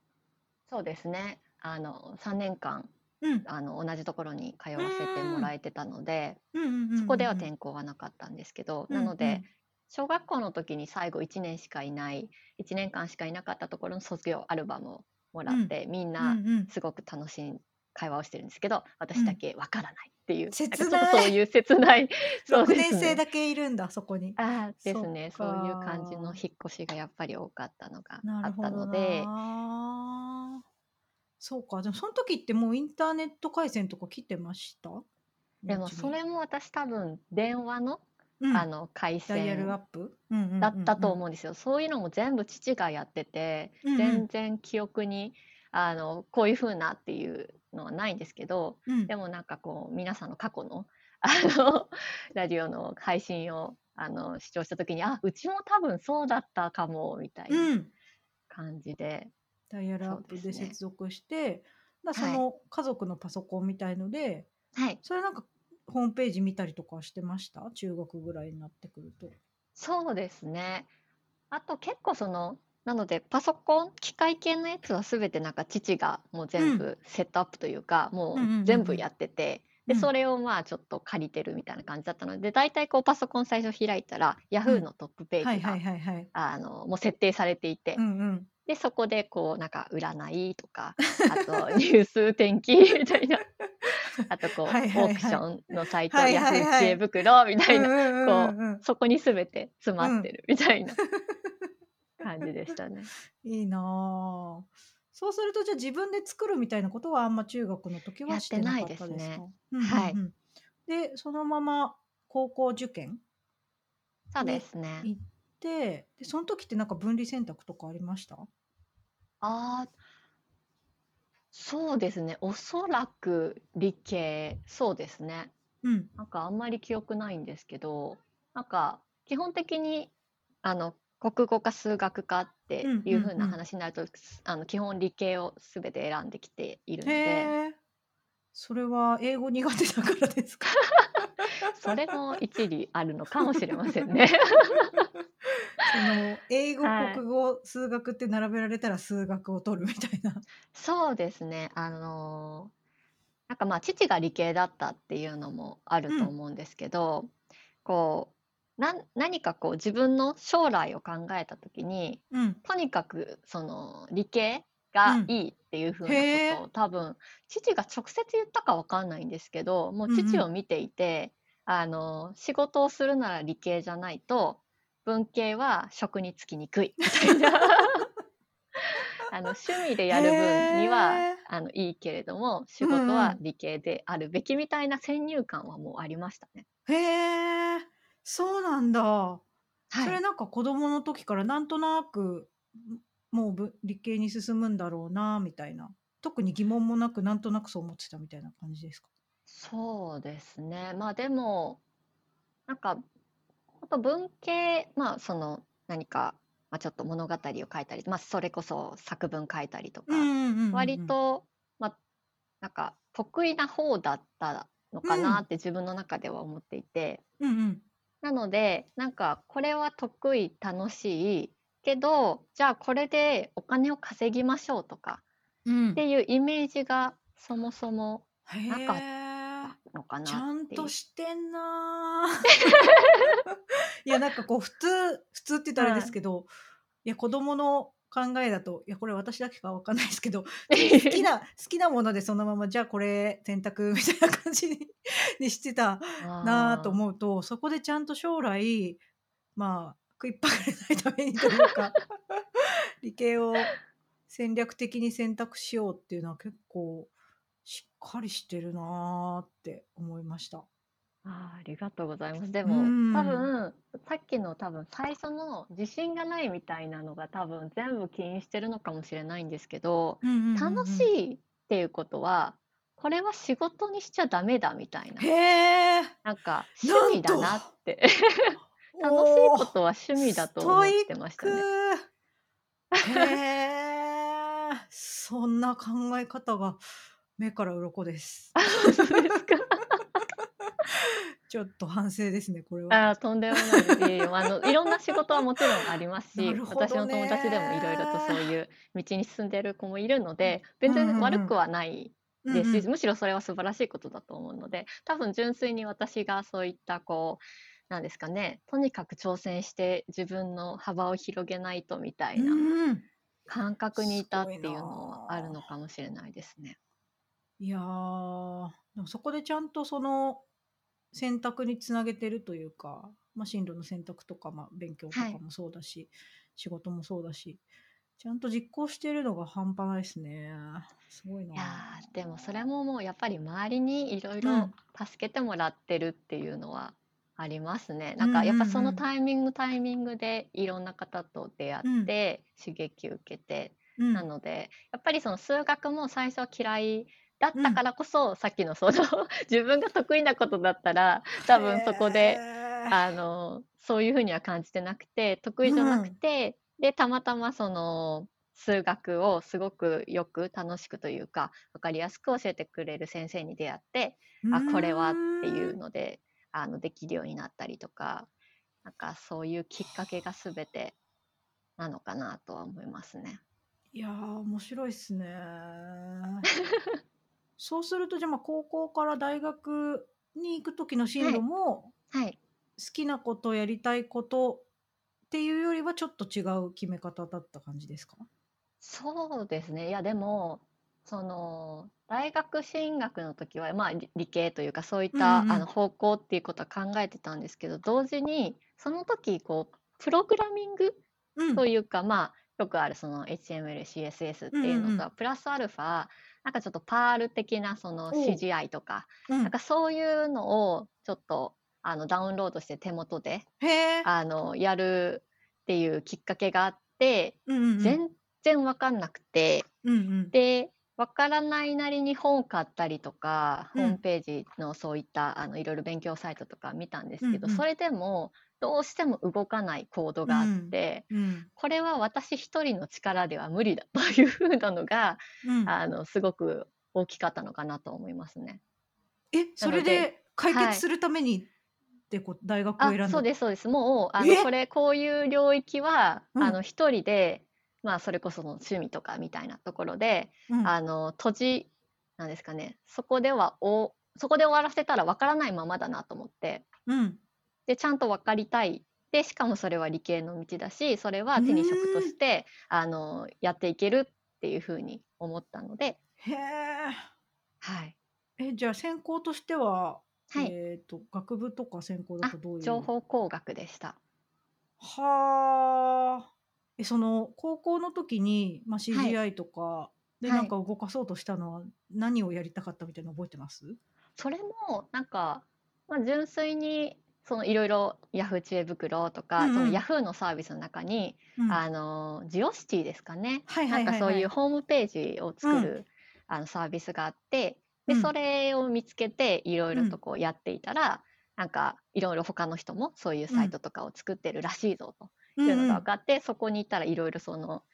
S2: そうですねあの3年間
S1: うん
S2: あの同じところに通わせてもらえてたので、
S1: うんうんうんうん
S2: そこでは転校はなかったんですけど、なので、小学校の時に最後1年しかいない1年間しかいなかったところの卒業アルバムをもらって、みん
S1: うん
S2: な
S1: うんうん
S2: すごく楽しい会話をしてるんですけど私だけわからないっっていう、んかちょっとそういう切ない、*laughs* そう
S1: 6
S2: ですね。
S1: 年生だけいるんだ、そこに。
S2: ああ、ですね。そういう感じの
S1: か。
S2: 引っ越しがやっぱり多かったのが
S1: な
S2: あった
S1: るほど
S2: ので、
S1: な。そうか、でもその時ってもうインターネット回線とか来てました？お
S2: でも。それも私多分電話の、
S1: うん。
S2: あの、回線だった。と思うんですよ。そういうのも全部父がやってて、
S1: うんうん。
S2: 全然記憶に、あの、こういう風なっていうのはないんですけど、
S1: うん。
S2: でもなんかこう皆さんの過去の、*laughs* あの、ラジオの配信を、あの、視聴した時に、あ、うちも多分そうだったかもみたいうな。
S1: ん。
S2: 感じで。
S1: ダイヤルアップで。接続して、だ、そ
S2: はい。
S1: の家族のパソコンみたいので、
S2: はい。
S1: それなんかホームページ見たりとかしてました？中学ぐらいになってくると。
S2: そうですね。あと結構その、なのでパソコン、機械系のやつは全てなんか父がもう
S1: うん。
S2: 全部セットアップというか、
S1: うん
S2: も
S1: う
S2: 全部やってて、で、そ
S1: うん。
S2: れをまあちょっと借りてるみたいな感じだったので、だいたいこうパソコン最初開いたら、
S1: う
S2: Yahoo
S1: ん。
S2: のトップページが、もう設定されていうて、
S1: んうん。
S2: で、そこでこうなんか占いとか、あと *laughs* ニュース、天気みたいな、あとこう
S1: はい
S2: オ
S1: はいはい。
S2: ークションのサイト、
S1: はいはい
S2: Yahoo
S1: は
S2: 知恵
S1: い。
S2: 袋みたいな、こ
S1: うんう
S2: そこに全て詰
S1: うん。
S2: まってるみたいな感じでしたね。*laughs*
S1: いいなあ。そうするとじゃあ自分で作るみたいなことはあんま中学の時
S2: やっ
S1: はしててな
S2: ないで
S1: かったですか？
S2: すね。
S1: うんうん
S2: はい。
S1: うん。で、そのまま高校受験
S2: そうで
S1: に
S2: すね。
S1: 行って、で、その時ってなんか分離選択とかありました？
S2: ああ。そうですね。おそらく理系、そうですね。
S1: うん。
S2: なんかあんまり記憶ないんですけど、なんか基本的にあの国語か数学かって
S1: うん
S2: いう風な
S1: うんうん。
S2: 話になると、あの基本理系を全て選んできているので。
S1: へえ。それは英語苦手だからですか？*laughs*
S2: それも一理あるのかもしれませんね。*laughs*
S1: その英語、
S2: はい。
S1: 国語、数学って並べられたら数学を取るみたいな。*laughs*
S2: そうですね。あの、なんかまあ父が理系だったっていうのもあると
S1: うん。
S2: 思うんですけど、こう、なん何かこう自分の将来を考えた時に、
S1: うん。
S2: とにかくその理系
S1: う
S2: が
S1: ん。
S2: いいっていう風
S1: へえ。
S2: なことを多分父が直接言ったかわかんないんですけど、もう
S1: うんうん。
S2: 父を見ていて、あの、仕事をするなら理系じゃないと、文系は職に就きにくい *laughs* みたいな。あの趣味で
S1: へ
S2: やる分には
S1: え。
S2: あのいいけれども、仕
S1: うん
S2: 事
S1: うん。
S2: は理系であるべきみたいな先入観はもうありましたね。
S1: へえ、そうなんだ。そ
S2: はい。
S1: れなんか子供の時からなんとなく、ん、もうぶ理系に進むんだろうなみたいな、特に疑問もなくなんとなくそう思ってたみたいな感じですか？
S2: そうですね。まあでも、なんか、ほんと文系、まあその何か、ま、ちょっと物語を書いたり、ま、それこそ作文書いたりとか。割と、ま、なんか得意な方だったのか
S1: う。
S2: なんって自分の中では思っていて。
S1: うんうん。
S2: なので、なんかこれは得意、楽しいけど、じゃあこれでお金を稼ぎましょうとか
S1: うん。
S2: っていうイメージがそもそも
S1: へ
S2: なかっ
S1: え。
S2: たのか
S1: ちゃ
S2: なっていう。
S1: んとしてんな。*laughs* いやなんかこう普通普通って言ったらあれ
S2: はい。
S1: ですけど、いや子供の考えだと、いやこれ私だけかわかんないですけど、*laughs* 好きな好きなものでそのままじゃあこれ選択みたいな感じに *laughs* にしてたなと。思うと、そこでちゃんと将来、まあ、食いっぱぐれないためにというか、理系を戦略的に選択しようっていうのは結構しっかりしてるなって思いました。
S2: ああ、ありがとうございます。で
S1: う
S2: も、多
S1: ん。
S2: 分、さっきの多分最初の自信がないみたいなのが多分全部起因してるのかもしれないんですけど、楽し
S1: うん。
S2: いっていうことは、これは仕事にしちゃダメだみたいな。
S1: へえ。
S2: なんか。趣味だなって。楽しい。ことは趣味だ
S1: ス
S2: と思ってましたね。
S1: ク。へえ。そんな考え方が目から鱗です。
S2: あ、本当ですか？*laughs*
S1: ちょっと反省ですね、これは。
S2: ああ、とんでもないあの、いろんな仕事はもちろんありますし、
S1: なるほ
S2: 私
S1: ど
S2: の友達でもいろいろとそう
S1: ね。
S2: いう道に進んでる子もいるので、
S1: う
S2: 全
S1: んうんうん。
S2: 然悪くはない
S1: うん
S2: ですし、
S1: うん。
S2: むしろそれは素晴らしいことだと思うので、多分純粋に私がそういったこう、なんですかね、とにかく挑戦して自分の幅を広げないとみた
S1: う
S2: いな。感覚にいたっていうのはある
S1: な。
S2: のかもしれないですね。
S1: いやー、でもそこでちゃんとその選択につなげてるというか、まあ、進路の選択とか、まあ、勉強と
S2: はい。
S1: かもそうだし、仕事もそうだし、ちゃんと実行してるのが半端ないですね。すごいな。
S2: いやー、でもそれももうやっぱり周りにいろいうろ
S1: ん。
S2: 助けてもらってるっていうのはありますね。
S1: うん
S2: なんかやっぱ
S1: うんうん。
S2: そのタイミングタイミングでいろんな方と出会っ
S1: うん。
S2: て刺激受けて、
S1: う。
S2: なんので、やっぱりその数学も最初は嫌いだった
S1: うん。
S2: からこそ、さっきのその *laughs* 自分が得意なことだったら、多分そこで。あの、そういうふうには感じてなくて、得意じゃなく
S1: うん。
S2: て、で、たまたまその数学をすごくよく楽しくというか、わかりやすく教えてくれる先生に出会って、
S1: う
S2: あ、これはってい
S1: ー。
S2: うんので、あの、できるようになったりとか、なんかそういうきっかけが全てなのかなとは思いますね。
S1: いやー、面白いっすね。*laughs* そうすると、じゃ、ま、高校から大学に行く時の進路
S2: はい。
S1: も、
S2: はい。
S1: 好きなこと、やりたいことっていうよりは、ちょっと違う決め方だった感じですか？
S2: そうですね。いや、でも、その、大学進学の時は、まあ、理理系というか、そういっ
S1: うん
S2: た。あの、方向っていうことは考えてたんですけど、同時に、その時、こう、プログラミング
S1: うん。
S2: というか、まあ、よくあるその HTML、CSS っ
S1: うん
S2: ていうのとは、
S1: うんうん。
S2: プラスアルファ、なんかちょっとパール的なその。CGI とか、
S1: うん。
S2: なんかそういうのをちょっと、あの、ダウンロードして手元で。あの、やるっていうきっかけがあって、
S1: うんうんうん。
S2: 全然わかんなくて、
S1: うんうん。
S2: で、わからないなりに本を買ったりとか、
S1: うん。
S2: ホームページのそういった、あの、いろいろ勉強サイトとか見たんですけど、
S1: うんうん。
S2: それでもどうしても動かないコード
S1: う
S2: があっ
S1: ん。
S2: て、
S1: うん。
S2: これは私一人の力では無理だという風なのが、
S1: うん。
S2: あの、すごく大きかったのかなと思いますね。
S1: え、それ
S2: で
S1: で解
S2: はい。
S1: 決するためにってこ大学を
S2: あ、
S1: 選んだ
S2: そうですそうです。もう、あの、こ
S1: え！
S2: れ、こういう領域は、
S1: うん。
S2: あの、一人で、まあ、それこその趣味とかみたいなところで、
S1: うん。
S2: あの、閉じなんですかね、そこではおそこで終わらせたらわからないままだなと思って。
S1: うん。
S2: で、ちゃんと分かりたい。で、しかもそれは理系の道だし、それ
S1: う
S2: は手に職と。して、あの、やっていけるっていう風に思ったので
S1: へえ。
S2: はい。
S1: え、じゃあ専攻としては、
S2: はい。
S1: えっと、学部とか専攻だ
S2: あ、
S1: とどういう？
S2: 情報工学でした。
S1: はあ。え、その高校の時に、ま、
S2: はい。
S1: CGI とかで
S2: はい。
S1: なんか動かそうとしたのは、何をやりたかったみたいなの覚えてます？
S2: それもなんか、ま、純粋にそのいろいろヤフー知恵袋と
S1: う
S2: か、その
S1: んうん。
S2: ヤフーのサービスの中に、
S1: うん。
S2: あの、ジオシティですかね。
S1: はいは
S2: なんかそう
S1: いはいはい。
S2: いうホームページを
S1: うん。
S2: 作る、あの、サービスがあって、で、そ
S1: うん。
S2: れを見つけていろいうろと
S1: ん。
S2: こうやっていたら、なんかいろいろ他の人もそういう
S1: うん。
S2: サイトとかを作ってるらしいぞと
S1: うん
S2: いうの
S1: うん。
S2: が分かって、そこに行ったらいろいろその、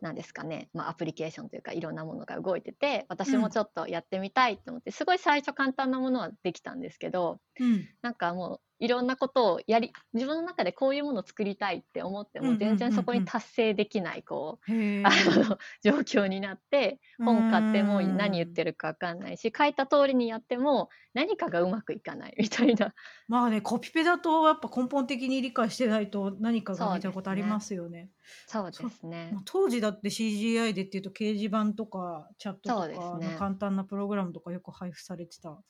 S2: なんですかね、ま、アプリケーションというか、いろんなものが動いてて、
S1: うん。
S2: 私もちょっとやってみたいと思って、すごい最初簡単なものはできたんですけど、
S1: うん。
S2: なんかもういろんなことをやり自分の中でこういうものを作りたいって思っても、
S1: うんうん
S2: 全然そこ
S1: うんうん。
S2: に達成できない、こう、
S1: へ *laughs*
S2: あ
S1: え。
S2: の、状況になって、
S1: う
S2: 本買っても何言っ。てるか分かんないし、書いた通りにやっても、何かがうまくいかないみたいな。
S1: まあね、コピペだとやっぱ根本的に理解してないと何かが
S2: そう
S1: みたことあり。ますよね。
S2: そう
S1: そ
S2: ですね。
S1: ま、当時だって CGI でっていうと掲示板とかチャットとか。簡単なプログラムとかよく配布されてた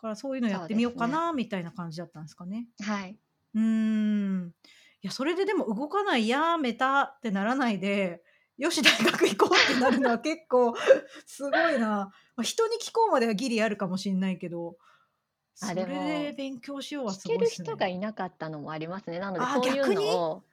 S1: から、そういうのやってみようか。なみたいな感じだったんすかね。
S2: はい。
S1: うーん。いや、それででも動かない、やめたってならないで、よし大学行こうってなるのは結構 *laughs* すごいな。ま、人に聞こうまではギリあるかもしんないけど、
S2: あ、
S1: そ
S2: で
S1: れで
S2: も、
S1: 勉強しようは
S2: 聞ける
S1: すごいっすね。
S2: 人がいなかったのもありますね。なので
S1: ああ、
S2: そういう？のを、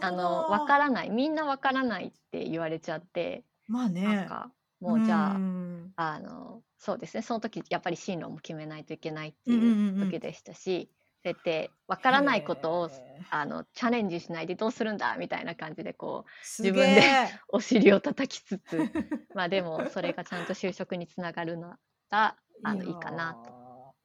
S2: あの、わか
S1: ど。
S2: らない、みんなわからないって言われちゃって、
S1: まあ
S2: なん
S1: ね。
S2: か、もうじゃ
S1: ん。
S2: あ、あの、そうですね、その時やっぱり進路も決めないといけないって
S1: うんうん
S2: いう
S1: うんうん。
S2: 時でしたし、そうやってわか
S1: へ
S2: らないことを、
S1: え。
S2: あの、チャレンジしないでどうするんだみたいな感じでこう、自分で
S1: え。
S2: お尻を叩きつつ、*laughs* ま、でもそれがちゃんと就職に繋がるなら、あの、
S1: いや、
S2: いいかなと。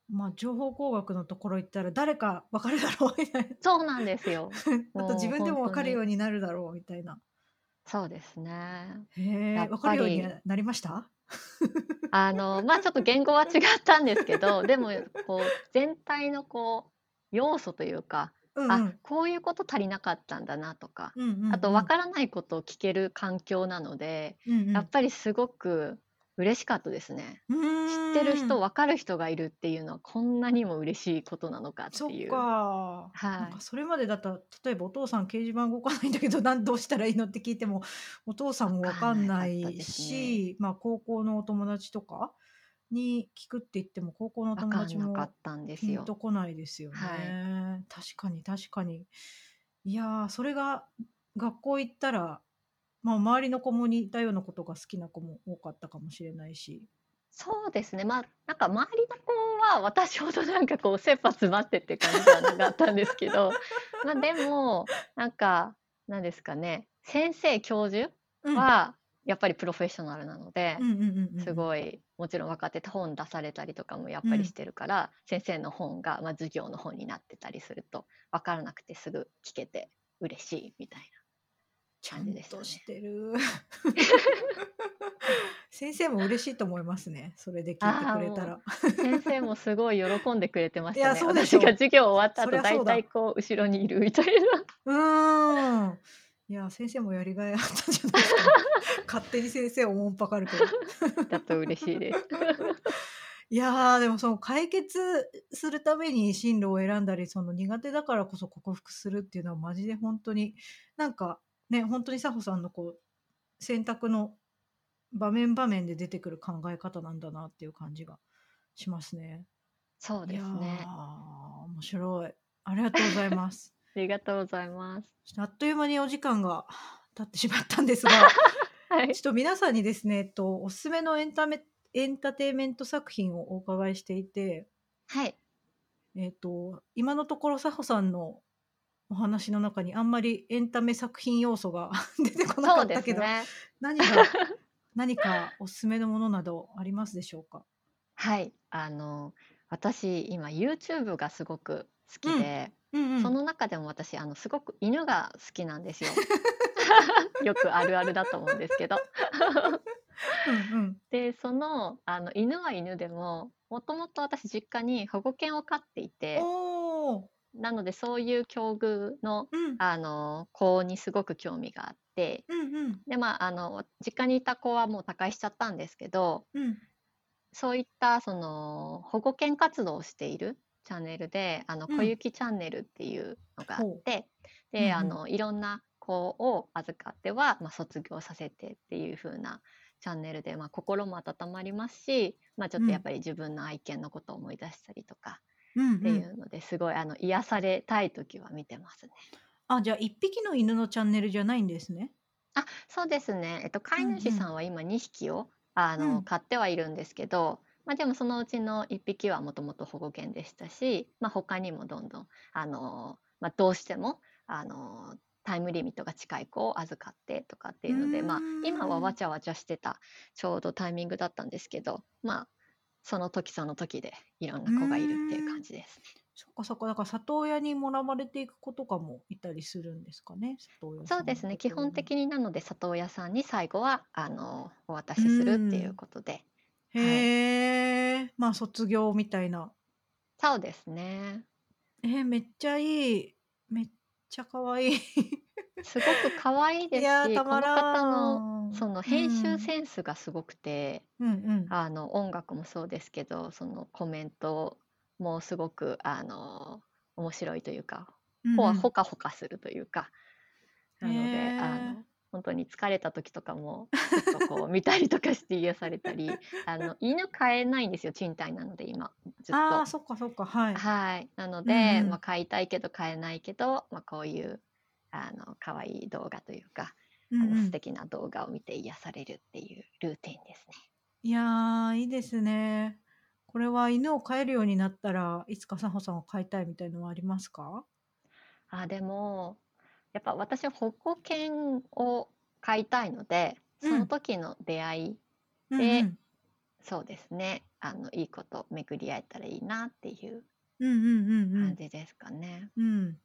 S1: ま、情報工学のところ行ったら誰か分かるだろうみたいな。
S2: そうなんですよ。*laughs*
S1: あと自分でも分。かるようになるだろうみたいな。
S2: そうですね。
S1: へえ、分かるようになりました？
S2: あの、ま、ちょっと言語は違ったんですけど、*laughs* でもこう全体のこう、要素というか、あ、
S1: うんうん。
S2: こういうこと足りなかったんだなとか、
S1: うんうん
S2: あと
S1: うん。
S2: わからないことを聞ける環境なので、
S1: うんうん。
S2: やっぱりすごく嬉しかったですね。
S1: う
S2: 知
S1: ー
S2: ってる人、
S1: ん。
S2: 分かる人がいるっていうのは、こんなにも嬉しいことなのかっ
S1: そっ
S2: ていう。
S1: か。なん
S2: はい。
S1: かそれまでだったら、例えばお父さん掲示板動かないんだけど、*laughs* なんどうしたらいいのって聞いても、お父さんもわかん
S2: 分かんな
S1: い
S2: ったですね。
S1: し、まあ、高校のお友達とかに聞くって言っても、高校のお
S2: 分
S1: 友
S2: かんなか
S1: 達も
S2: ったんですよ。
S1: ピンとこないですよ
S2: はい。
S1: ね。確かに確かに。いやー、それが学校行ったら、まあ、周りの子も似たようなことが好きな子も多かったかもしれないし。
S2: そうですね。まあ、なんか周りの子は、私ほどなんかこう、切羽詰まってって感じではなかったんですけど、*laughs* ま、でも、なんか、なんですかね、先生、教授
S1: うん。
S2: はやっぱりプロフェッショナルなので、
S1: うんうんうんうんうん。
S2: すごい、もちろん分かってて本出されたりとかもやっ
S1: うん。
S2: ぱりしてるから、先生の本が、ま、授業の本になってたりすると、分からなくてすぐ聞けて嬉しいみたいな感じでした
S1: とし
S2: ね。
S1: てる。*laughs* 先生も嬉しいと思いますね、それで聞いてくれたら。
S2: う、先生もすごい喜んでくれてましたね。私が授業終わった後、だいた
S1: ゃそうだ。
S2: いこう後ろにいるみたいな。
S1: うーん。いや、先生もやりがいあったんじゃないですかね。*laughs* 勝手に先生をおもんぱかるけど。
S2: だと嬉しいです。*laughs*
S1: いやー、でもその解決するために進路を選んだり、その苦手だからこそ克服するっていうのはマジでほんとに、なんか、ね、ほんとにサホさんのこう、選択の場面場面で出てくる考え方なんだなっていう感じがしますね。
S2: そうですね。
S1: ー、面白い。ありがとうございます。*laughs*
S2: ありがとうございます。
S1: あっという間にお時間が経ってしまったんですが、*laughs*
S2: はい。
S1: ちょっと皆さんにですね、えっと、おすすめのエンタメエンタテイメント作品をお伺いしていて
S2: はい。
S1: えっと、今のところサホさんのお話の中にあんまりエンタメ作品要素が *laughs* 出てこなかったけど、
S2: ね。
S1: 何が *laughs* 何かおすすめのものなどありますでしょうか？
S2: はい。あの、私、今 YouTube がすごく好
S1: うん。
S2: きで、
S1: うんうん。
S2: その中でも私、あの、すごく犬が好きなんですよ。*laughs* よくあるあるだと思うんですけど。
S1: うんうん。
S2: で、その、あの、犬は犬でも、もともと私実家に保護犬を飼っていて。なのでそういう境遇の、
S1: うん。
S2: あの、子にすごく興味があって、
S1: うんうん。
S2: で、まあ、あの、実家にいた子はもう他界しちゃったんですけど、
S1: うん。
S2: そういったその保護犬活動をしているチャンネルで、あの、
S1: うん。
S2: こゆきチャンネルっていうのがあっ。て、
S1: うんう
S2: で、あ
S1: ん。
S2: の、いろんな子を預かっては、ま、卒業させてっていう風なチャンネルで、ま、心も温まりますし、ま、ちょっ
S1: うん。
S2: とやっぱり自分の愛犬のことを思い出したりとか
S1: うん
S2: ってい
S1: う
S2: ので、すごいあの、癒されたい時は見てますね。
S1: あ、じゃあ1匹の犬のチャンネルじゃないんですね。
S2: あ、そうですね。えっと、飼い。主さんは今2匹を、あの、
S1: うん。
S2: 飼ってはいるんですけど、ま、でもそのうちの1匹はもともと保護犬でしたし、ま、他にもどんどん、あの、ま、どうしても、あの、タイムリミットが近い子を預かってとかって
S1: う
S2: いうので、ま、今は
S1: ーん。
S2: わちゃわちゃしてたちょうどタイミングだったんですけど、ま、その時その時でいろん
S1: う
S2: な子がいるっていう。感じですね。
S1: そっかそっか、だから里親にもらわれていく子とかもいたりするんですかね？
S2: そうですね、基本。的になので里親さんに最後は、あの、お渡
S1: う
S2: しするっていう。ことで、はい。
S1: へえ、ま、卒業みたいな。
S2: そうですね。
S1: え、めっちゃいい。めっちゃ可愛い。
S2: すごく可愛いですし、
S1: たま
S2: この方の。その
S1: う
S2: 編集
S1: ん。
S2: センスがすごくて、
S1: うんうん。
S2: あの、音楽もそうですけど、そのコメントもすごく、あの、面白いというか、
S1: うんうん。
S2: ほかほかするというか、
S1: へ
S2: なので、あ
S1: え。
S2: の、ほんとに疲れた時とかも、ちょっとこう見たりとかして癒されたり、*laughs* あの、犬飼えないんですよ、賃貸なので今、ずっ
S1: ああ、
S2: と。
S1: そっかそっか、はい。
S2: はい。なの
S1: うん
S2: で、ま、
S1: うん。
S2: 飼いたいけど飼えないけど、ま、こういう、あの、可愛い動画というか、
S1: うんうん。
S2: 素敵な動画を見て癒されるっていうルーティンですね。
S1: いや、いいですね。これは犬を飼えるようになったら、いつかサホさんを飼いたいみたいのはありますか？
S2: あ、でも、やっぱ私は保護犬を飼いたいので、その
S1: うん。
S2: 時の出会い
S1: うんう
S2: で、
S1: ん。
S2: そうですね、あの、いいこと巡り合えたらいいなっていう
S1: うんうんうんうん。
S2: 感じですかね。
S1: うん。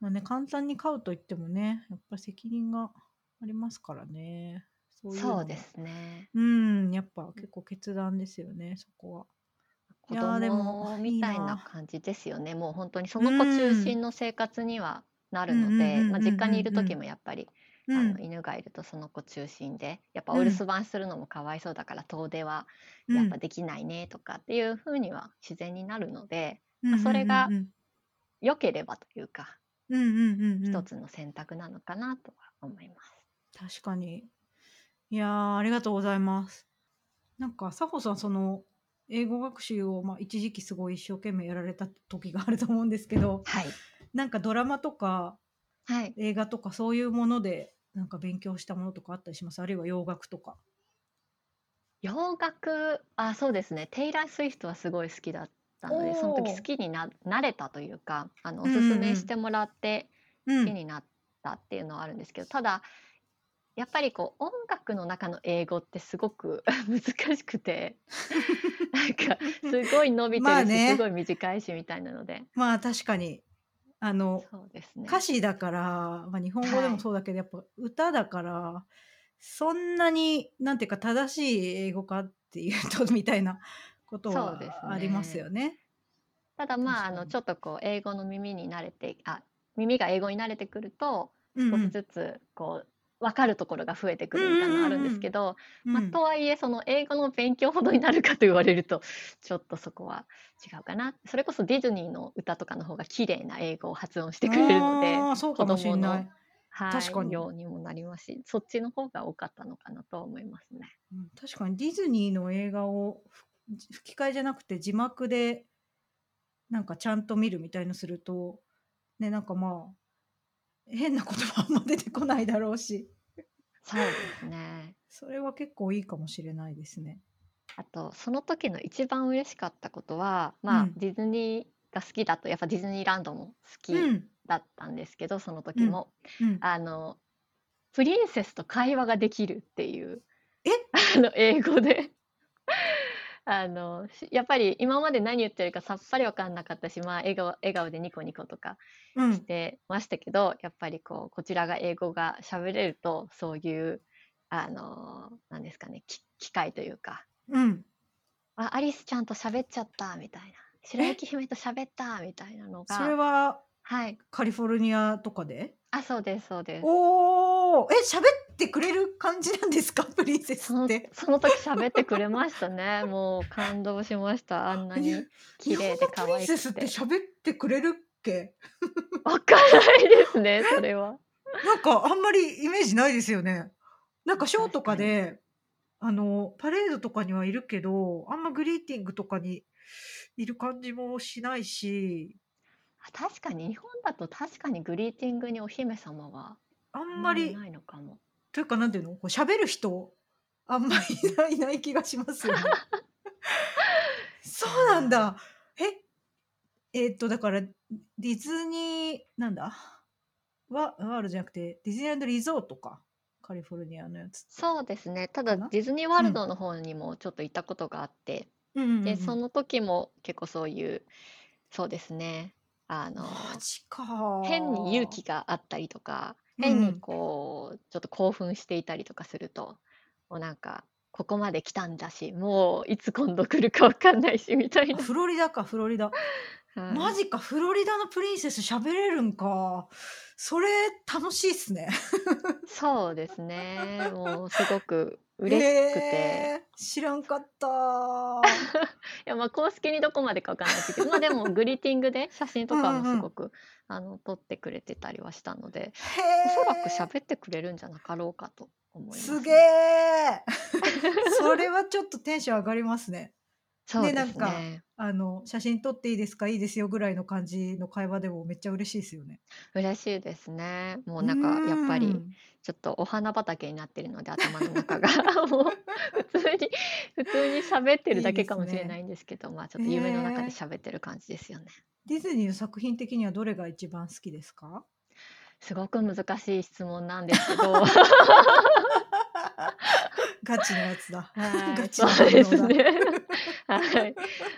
S1: ま、ね、簡単に飼うと言ってもね、やっぱ責任がありますからね。そういう
S2: そうですね。
S1: うーん、やっぱ
S2: うん。
S1: 結構決断ですよね、そこは。い
S2: 子
S1: や、でも、
S2: 供
S1: いい
S2: みたいな
S1: な。
S2: 感じですよね。もうほんとにそうの子中。心の生活にはなるので、ま、
S1: うんうん
S2: 実家にいる
S1: うんうん。
S2: 時もやっぱり
S1: う
S2: あの
S1: ん。
S2: 犬がいるとその子中心でやっぱ
S1: うん。
S2: お留守番するのもかわいそうだから遠出は
S1: うん。
S2: やっぱできないねとかっていう風には自然になるので、まあ、
S1: うんうんうん
S2: それが
S1: うん。
S2: 良ければというか
S1: うんうんうんう
S2: 一
S1: ん。
S2: つの選択なのかなとは思います。
S1: 確かに。いやー、ありがとうございます。なんか、サホさん、その、英語学習を、まあ、一時期すごい一生懸命やられた時があると思うんですけど、
S2: はい。
S1: なんかドラマとか
S2: はい。
S1: 映画とかそういうもので、なんか勉強したものとかあったりします？あるいは洋楽とか。
S2: 洋楽、あ、そうですね。テイラー・スウィフトはすごい好きだったので、その時好。きにななれたというか、あの、お
S1: うん
S2: すす。めしてもらって
S1: うん。
S2: 好きになったっていうのはあるんですけど、ただ、やっぱりこう音楽の中の英語ってすごく *laughs* 難しくて、*laughs* なんかすごい伸びて
S1: まあ
S2: るし、すご
S1: ね。
S2: い短いしみたいなので。
S1: まあ、確かに。あの、
S2: そうですね。
S1: 歌詞だから、ま、日本語で
S2: はい。
S1: もそうだけど、やっぱ歌だから、そんなに、なんていうか、正しい英語かっていうとみたいなこと
S2: そうです
S1: はあります
S2: ね。
S1: よね。
S2: ただ、まあ、あの。ちょっとこう英語の耳に慣れてあ、耳が英語に慣れてくると、少し
S1: うんうん。
S2: ずつこう分かるところが増えてく
S1: うん
S2: るみたいなのあるん
S1: うんうん
S2: ですけど、
S1: うん。う
S2: ま、
S1: ん。
S2: とはいえ、その英語の勉強ほどになるかと言われると、ちょっとそこは違うかな。それこそディズニーの歌とかの方が綺麗な英語を発音してくれるので、
S1: ああ、そうか
S2: 子供の。はい、
S1: 確かに。
S2: ようにもなりますし、そっちの方が多かったのかなとは思いますね。
S1: うん、確かにディズニーの映画を、吹き替えじゃなくて字幕でなんかちゃんと見るみたいのすると、ね、なんか、まあ、変な言葉あんま出てこないだろうし。
S2: そうですね。*laughs*
S1: それは結構いいかもしれないですね。
S2: あと、その時の一番嬉しかったことは、まあ、
S1: うん。
S2: ディズニーが好きだと、やっぱディズニーランドも好き
S1: うん。
S2: だったんですけど、その
S1: うん。
S2: 時も。
S1: うん。
S2: あの、プリンセスと会話ができるっていう
S1: え？*laughs*
S2: あの、英語で。あの、しやっぱり今まで何言ってるかさっぱり分かんなかったし、まあ、笑顔笑顔でニコニコとかし
S1: うん。
S2: てましたけど、やっぱりこう、こちらが英語が喋れると、そういうあの、なんですかね、き機会というか、
S1: うん。
S2: あ、アリスちゃんと喋っちゃったみたいな、白
S1: え？
S2: 雪姫と喋ったみたいなの
S1: それ
S2: が
S1: は
S2: はい。
S1: カリフォルニアとかで？
S2: あ、そうですそうです。
S1: おお、え、喋ってくれる感じなんですか？*laughs* プリンセスって。
S2: その時喋ってくれましたね。*laughs* もう感動しました。あんな
S1: に
S2: に綺麗で可
S1: プリンセスって
S2: 愛くて。
S1: 喋ってくれるっけ？*laughs*
S2: 分かんないですね、それは。
S1: なんかあんまりイメージないですよね。なんか
S2: あ、
S1: ショーと
S2: 確か
S1: で、あの、パレードとかにはいるけど、あんまグリーティングとかにいる感じもしないし。
S2: あ、確かに日本だと確かにグリーティングにお姫様は
S1: あ
S2: あ
S1: んまり
S2: ないのかも。
S1: というかなんていうの、こう喋る人、あんまりいないいない気がしますよね。そ
S2: い
S1: うなん
S2: や。
S1: だ。え？えっとだから、ディズニーなんだ、ワワールドじゃなくて、ディズニーランドリゾートか、カリフォルニアのやつ。
S2: そうですね。ただ？ディズニーワー
S1: うん。
S2: ルドの方にもちょっと行ったことがあって、
S1: うん
S2: で、
S1: うん。
S2: その時も結構そういう、そうですね、あ
S1: マ
S2: の、
S1: ジ
S2: 変に勇気
S1: か。
S2: があったりとか、変に
S1: うん。
S2: こう、ちょっと興奮していたりとかすると、もうなんか、ここまで来たんだし、もういつ今度来るか分かんないしみたい
S1: あ、
S2: な。
S1: フロリダか、フロリダ。*laughs*
S2: はい。
S1: マジか、フロリダのプリンセス喋れるんか。それ楽しいっすね。*laughs*
S2: そうですね。もうすごく嬉しくて。
S1: 知らんかった。*laughs*
S2: いや、ま、公式にどこまでか分かんないですけど、ま、でも *laughs* グリーティングで写真とか
S1: うんうんうん。
S2: もすごく、あの、撮ってくれてたりはしたので、
S1: へ
S2: おそらく
S1: え。
S2: 喋ってくれるんじゃなかろうかと思いま
S1: すげ
S2: すね。
S1: え。*laughs* それはちょっとテンション上がりますね。で、
S2: そうで
S1: なんか、
S2: すね。
S1: あの、写真撮っていいですか？いいですよぐらいの感じの会話でもめっちゃ嬉しいすよね。
S2: 嬉しいですね。もうなんかやっぱり、
S1: ん。
S2: ちょっとお花畑になってるので、頭の中が *laughs* もう普通に普通に喋ってる
S1: いいで
S2: だけか。もしれないんですけど、ま、ちょっ
S1: へ
S2: と夢の中で
S1: え。
S2: 喋ってる感じですよね。
S1: ディズニーの作品的にはどれが一番好きですか？
S2: すごく難しい質問なんですけど。*laughs*
S1: ガチのやつだ。
S2: はい、
S1: ガチの
S2: そう
S1: 反応だ。
S2: ですね。はい。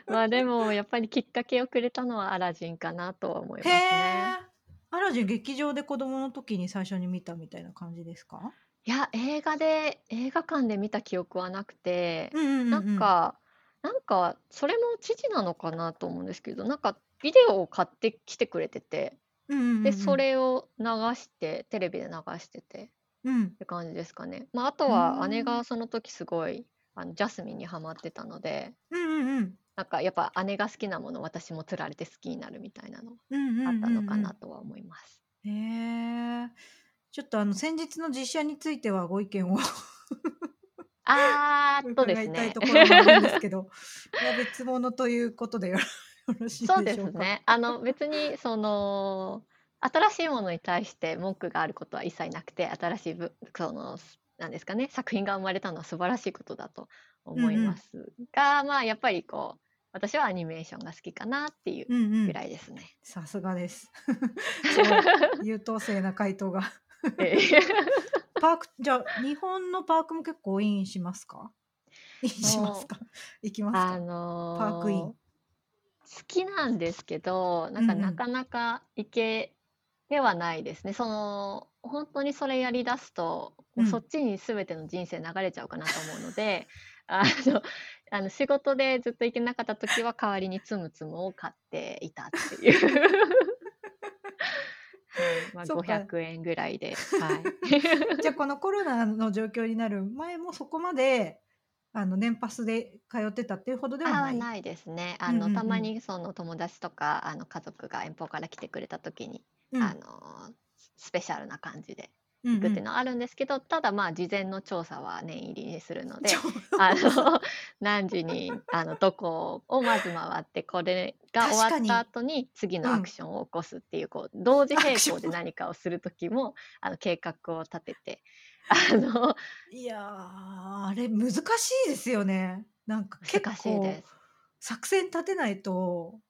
S2: ま、でもやっぱりきっかけをくれたのはアラジンかなとは思い
S1: へ
S2: ますね。
S1: え。アラジン劇場で子供の時に最初に見たみたいな感じですか？
S2: いや、映画で映画館で見た記憶はなくて、
S1: うんうん
S2: なん
S1: うんうん。
S2: かなんかそれも父なのかなと思うんですけど、なんかビデオを買ってきてくれてて、
S1: うんうんう
S2: で、
S1: んうん。
S2: それを流してテレビで流してて、
S1: うん。
S2: て感じですかね。まあ、あと
S1: うー
S2: は姉
S1: ん。
S2: がその時すごい、あの、ジャスミンにハマってたので
S1: うんうんうん。
S2: なんかやっぱ姉が好きなもの、私も釣られて好きになるみたいなのあったのか。なとは思います。
S1: へえ。ちょっとあの先日の実写についてはご意見を
S2: あーっとで
S1: 伺いたい
S2: すね。
S1: ところもあるんですけど、*laughs* いや別物ということでよろしい
S2: そう
S1: でしょうか？
S2: ですね。あの別にその、新しいものに対して文句があることは一切なくて、新しいぶその、なんですかね、作品が生まれたのは素晴らしいことだと思い
S1: うんうん。
S2: ますが、まあ、やっぱりこう、私はアニメーションが好きかなっていうぐ
S1: うんうん。
S2: らいですね。
S1: さすがです。*laughs* 優等生な回答が。*laughs*
S2: ええ。*laughs*
S1: パークじゃあ、日本のパークも結構インしますか？インしますか？行きます
S2: あ
S1: か？パークイン。
S2: の、好きなんですけど、なんか
S1: うんう。
S2: なんかなか行けてはないですね。その、ほんとにそれやり出すと、も
S1: う。
S2: うそっちに全ての人生流れちゃうかなと思うので、*laughs* あのあの仕事でずっと行けなかった時は代わりにつむつむを買っていたっていう。*laughs* はい、ま、
S1: そっか。
S2: 500円ぐらいで、はい。*laughs*
S1: じゃ、このコロナの状況になる前もそこまで、あの年パスで通ってたっていうほどでは
S2: ああ、
S1: ない？
S2: ないですね。あ
S1: うんう
S2: の、たま
S1: んうん。
S2: にその友達とか、あの家族が遠方から来てくれた時に、あ
S1: うん。
S2: の、スペシャルな感じで
S1: うんう。
S2: 行くっていうんのはあるんですけど、ただまあ事前の調査は念入りにするので、
S1: 調
S2: あ
S1: 査。
S2: の、何時にあのどこをまず回って、これが終わった。後に次の
S1: うん。
S2: アクションを起こすっていう、こう同時
S1: ア
S2: 並。行で何かをする時も、あの計画を立てて、あの
S1: いや、あれ難しいですよね。なんか結
S2: 難しいで
S1: 構
S2: す。
S1: 作戦立てないと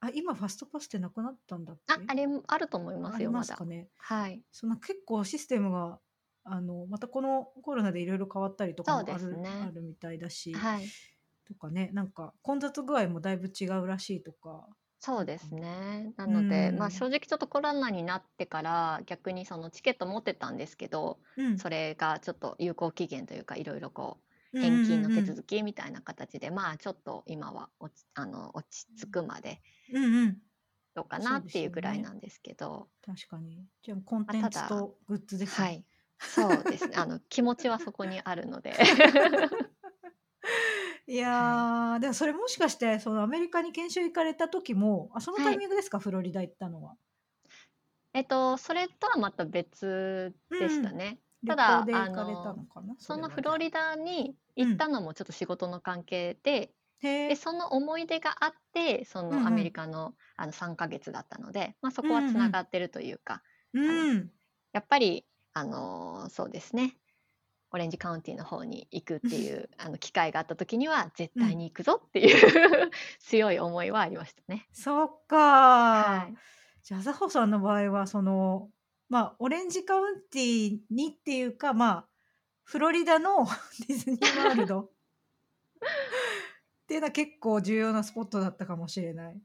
S1: あ、今ファストパスってなくなったんだっ
S2: あ、
S1: け？
S2: あれもあると思いま
S1: あり
S2: すよ、まだ。
S1: ますかね？
S2: はい。
S1: その結構システムが、あの、またこのコロナで色々変わったりとか
S2: そうです
S1: もあるあ
S2: ね。
S1: るみたいだし、
S2: はい。
S1: とかね、なんか混雑具合もだいぶ違うらしいとか、
S2: そうですね。な
S1: う
S2: ので、まあ、
S1: ん。
S2: 正直ちょっとコロナになってから、逆にそのチケット持ってたんですけど、
S1: うん。
S2: それがちょっと有効期限というか、色々こう、
S1: うんうん
S2: 返金の手。続きみたいな形で、まあ、ちょっと今はおちあの、落ち着くまで
S1: うんうん。
S2: どうかなっていうぐらい
S1: ね。
S2: なんですけど。
S1: 確かに。じゃあ、コン
S2: ま、
S1: テンツとグッズですね。
S2: はい。そうですね。あの、*laughs* 気持ちはそこにあるので。*laughs*
S1: い
S2: はい。
S1: や、でもそれもしかして、そのアメリカに研修行かれた時も、あ、そのタ
S2: はい。
S1: イミングですか？フロリダ行ったのは。
S2: えっと、それとはまた別
S1: うんうん。
S2: でしたね。
S1: 旅
S2: ただ、あの？
S1: そ
S2: その。フロリダに行っ
S1: うん。
S2: たのもちょっと仕事の関係で、で。その思い出があって、そうのアメリ
S1: んうん。
S2: カの、あの、3ヶ月だったので、ま、そこは
S1: うんうん。
S2: 繋がってるというか、
S1: う
S2: あの、
S1: ん。
S2: やっぱり、あの、そうですね、オレンジカウンティの方に行くっていう、あの、機会があった時には、絶
S1: うん。
S2: 対に行くぞっていう *laughs* 強い思いはありましたね。
S1: そっか。
S2: はい。
S1: じゃあ、ザホさんの場合は、その、ま、オレンジカウンティにっていうか、まあ、フロリダの *laughs* ディズニーワールドっていうのは結構重要なスポットだったかもしれない。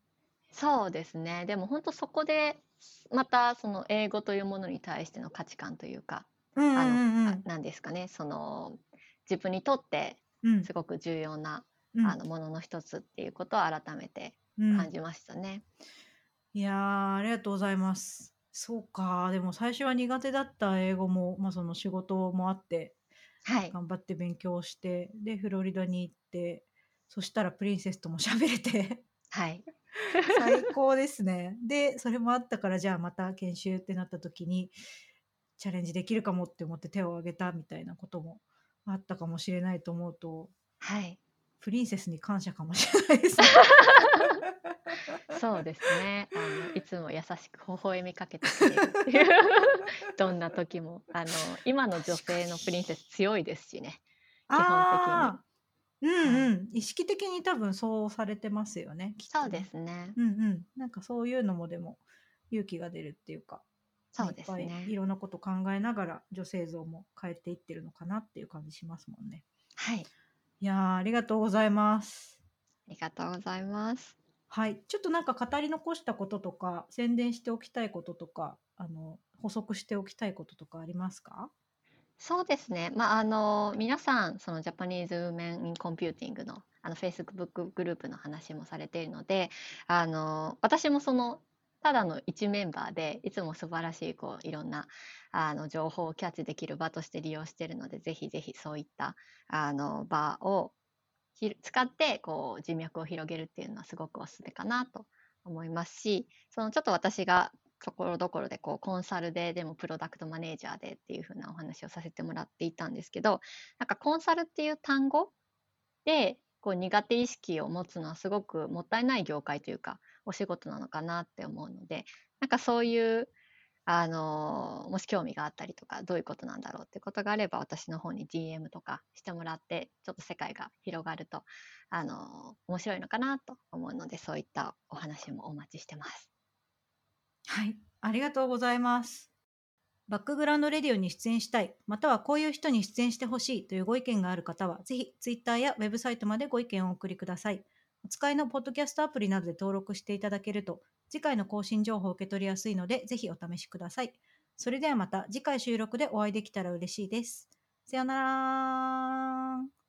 S2: そうですね。でもほんとそこで、またその英語というものに対しての価値観というか、
S1: うんうん
S2: あの、あ、
S1: うんうん。
S2: なんですかね、その、自分にとって
S1: うん。
S2: すごく重要な、
S1: うん。
S2: あの、ものの一つっていうことを改めて
S1: うん。
S2: 感じましたね。
S1: いや、ありがとうございます。そうか、でも最初は苦手だった英語も、ま、その仕事もあって、
S2: はい。
S1: 頑張って勉強して、で、フロリダに行って、そしたらプリンセスとも喋れて
S2: はい。
S1: 最高ですね。で、それもあったから、じゃあまた研修ってなった時に、チャレンジできるかもって思って手を挙げたみたいなこともあったかもしれないと思うと
S2: はい。
S1: プリンセスに感謝かもしれないですね。
S2: そうですね。あの、いつも優しく微笑みかけてくれるっていう *laughs* どんな時も。あの、今の女。性のプリンセス強いですしね、基本的に。
S1: うん
S2: はい。
S1: うん。意識的に多分そうされてますよね、きっ
S2: そうで
S1: とね。
S2: すね。
S1: うんうん。なんかそういうのもでも勇気が出るっていうか、ね、
S2: そうです
S1: いっぱい。いろんなこと考えながら女性像も変えていってるのかなっていう感じしますもんね。
S2: はい。
S1: いや、ありがとうございます。
S2: ありがとうございます。
S1: はい。ちょっとなんか語り残したこととか、宣伝しておきたいこととか、あの、補足しておきたいこととかありますか？
S2: そうですね。ま、ああの、皆さん、その Japanese Women in Computing の、あの、フェイスブックグループの話もされているので、あの、私もそのただの一メンバーでいつも素晴らしいこういろんなあの情報をキャッチできる場として利用しているのでぜひぜひそういったあの場を使ってこう人脈を広げるっていうのはすごくおすすめかなと思いますしそのちょっと私がところどころでこうコンサルででもプロダクトマネージャーでっていう風なお話をさせてもらっていたんですけどなんかコンサルっていう単語でこう苦手意識を持つのはすごくもったいない業界というかお仕事なのかなって思うのでなんかそういうあのもし興味があったりとかどういうことなんだろうってことがあれば私の方に DM とかしてもらってちょっと世界が広がるとあの面白いのかなと思うのでそういったお話もお待ちしてます。
S1: はい、ありがとうございます。バックグラウンドレディオに出演したい、またはこういう人に出演してほしいというご意見がある方は、ぜひ Twitter やウェブサイトまでご意見をお送りください。お使いのポッドキャストアプリなどで登録していただけると、次回の更新情報を受け取りやすいので、ぜひお試しください。それではまた次回収録でお会いできたら嬉しいです。さよなら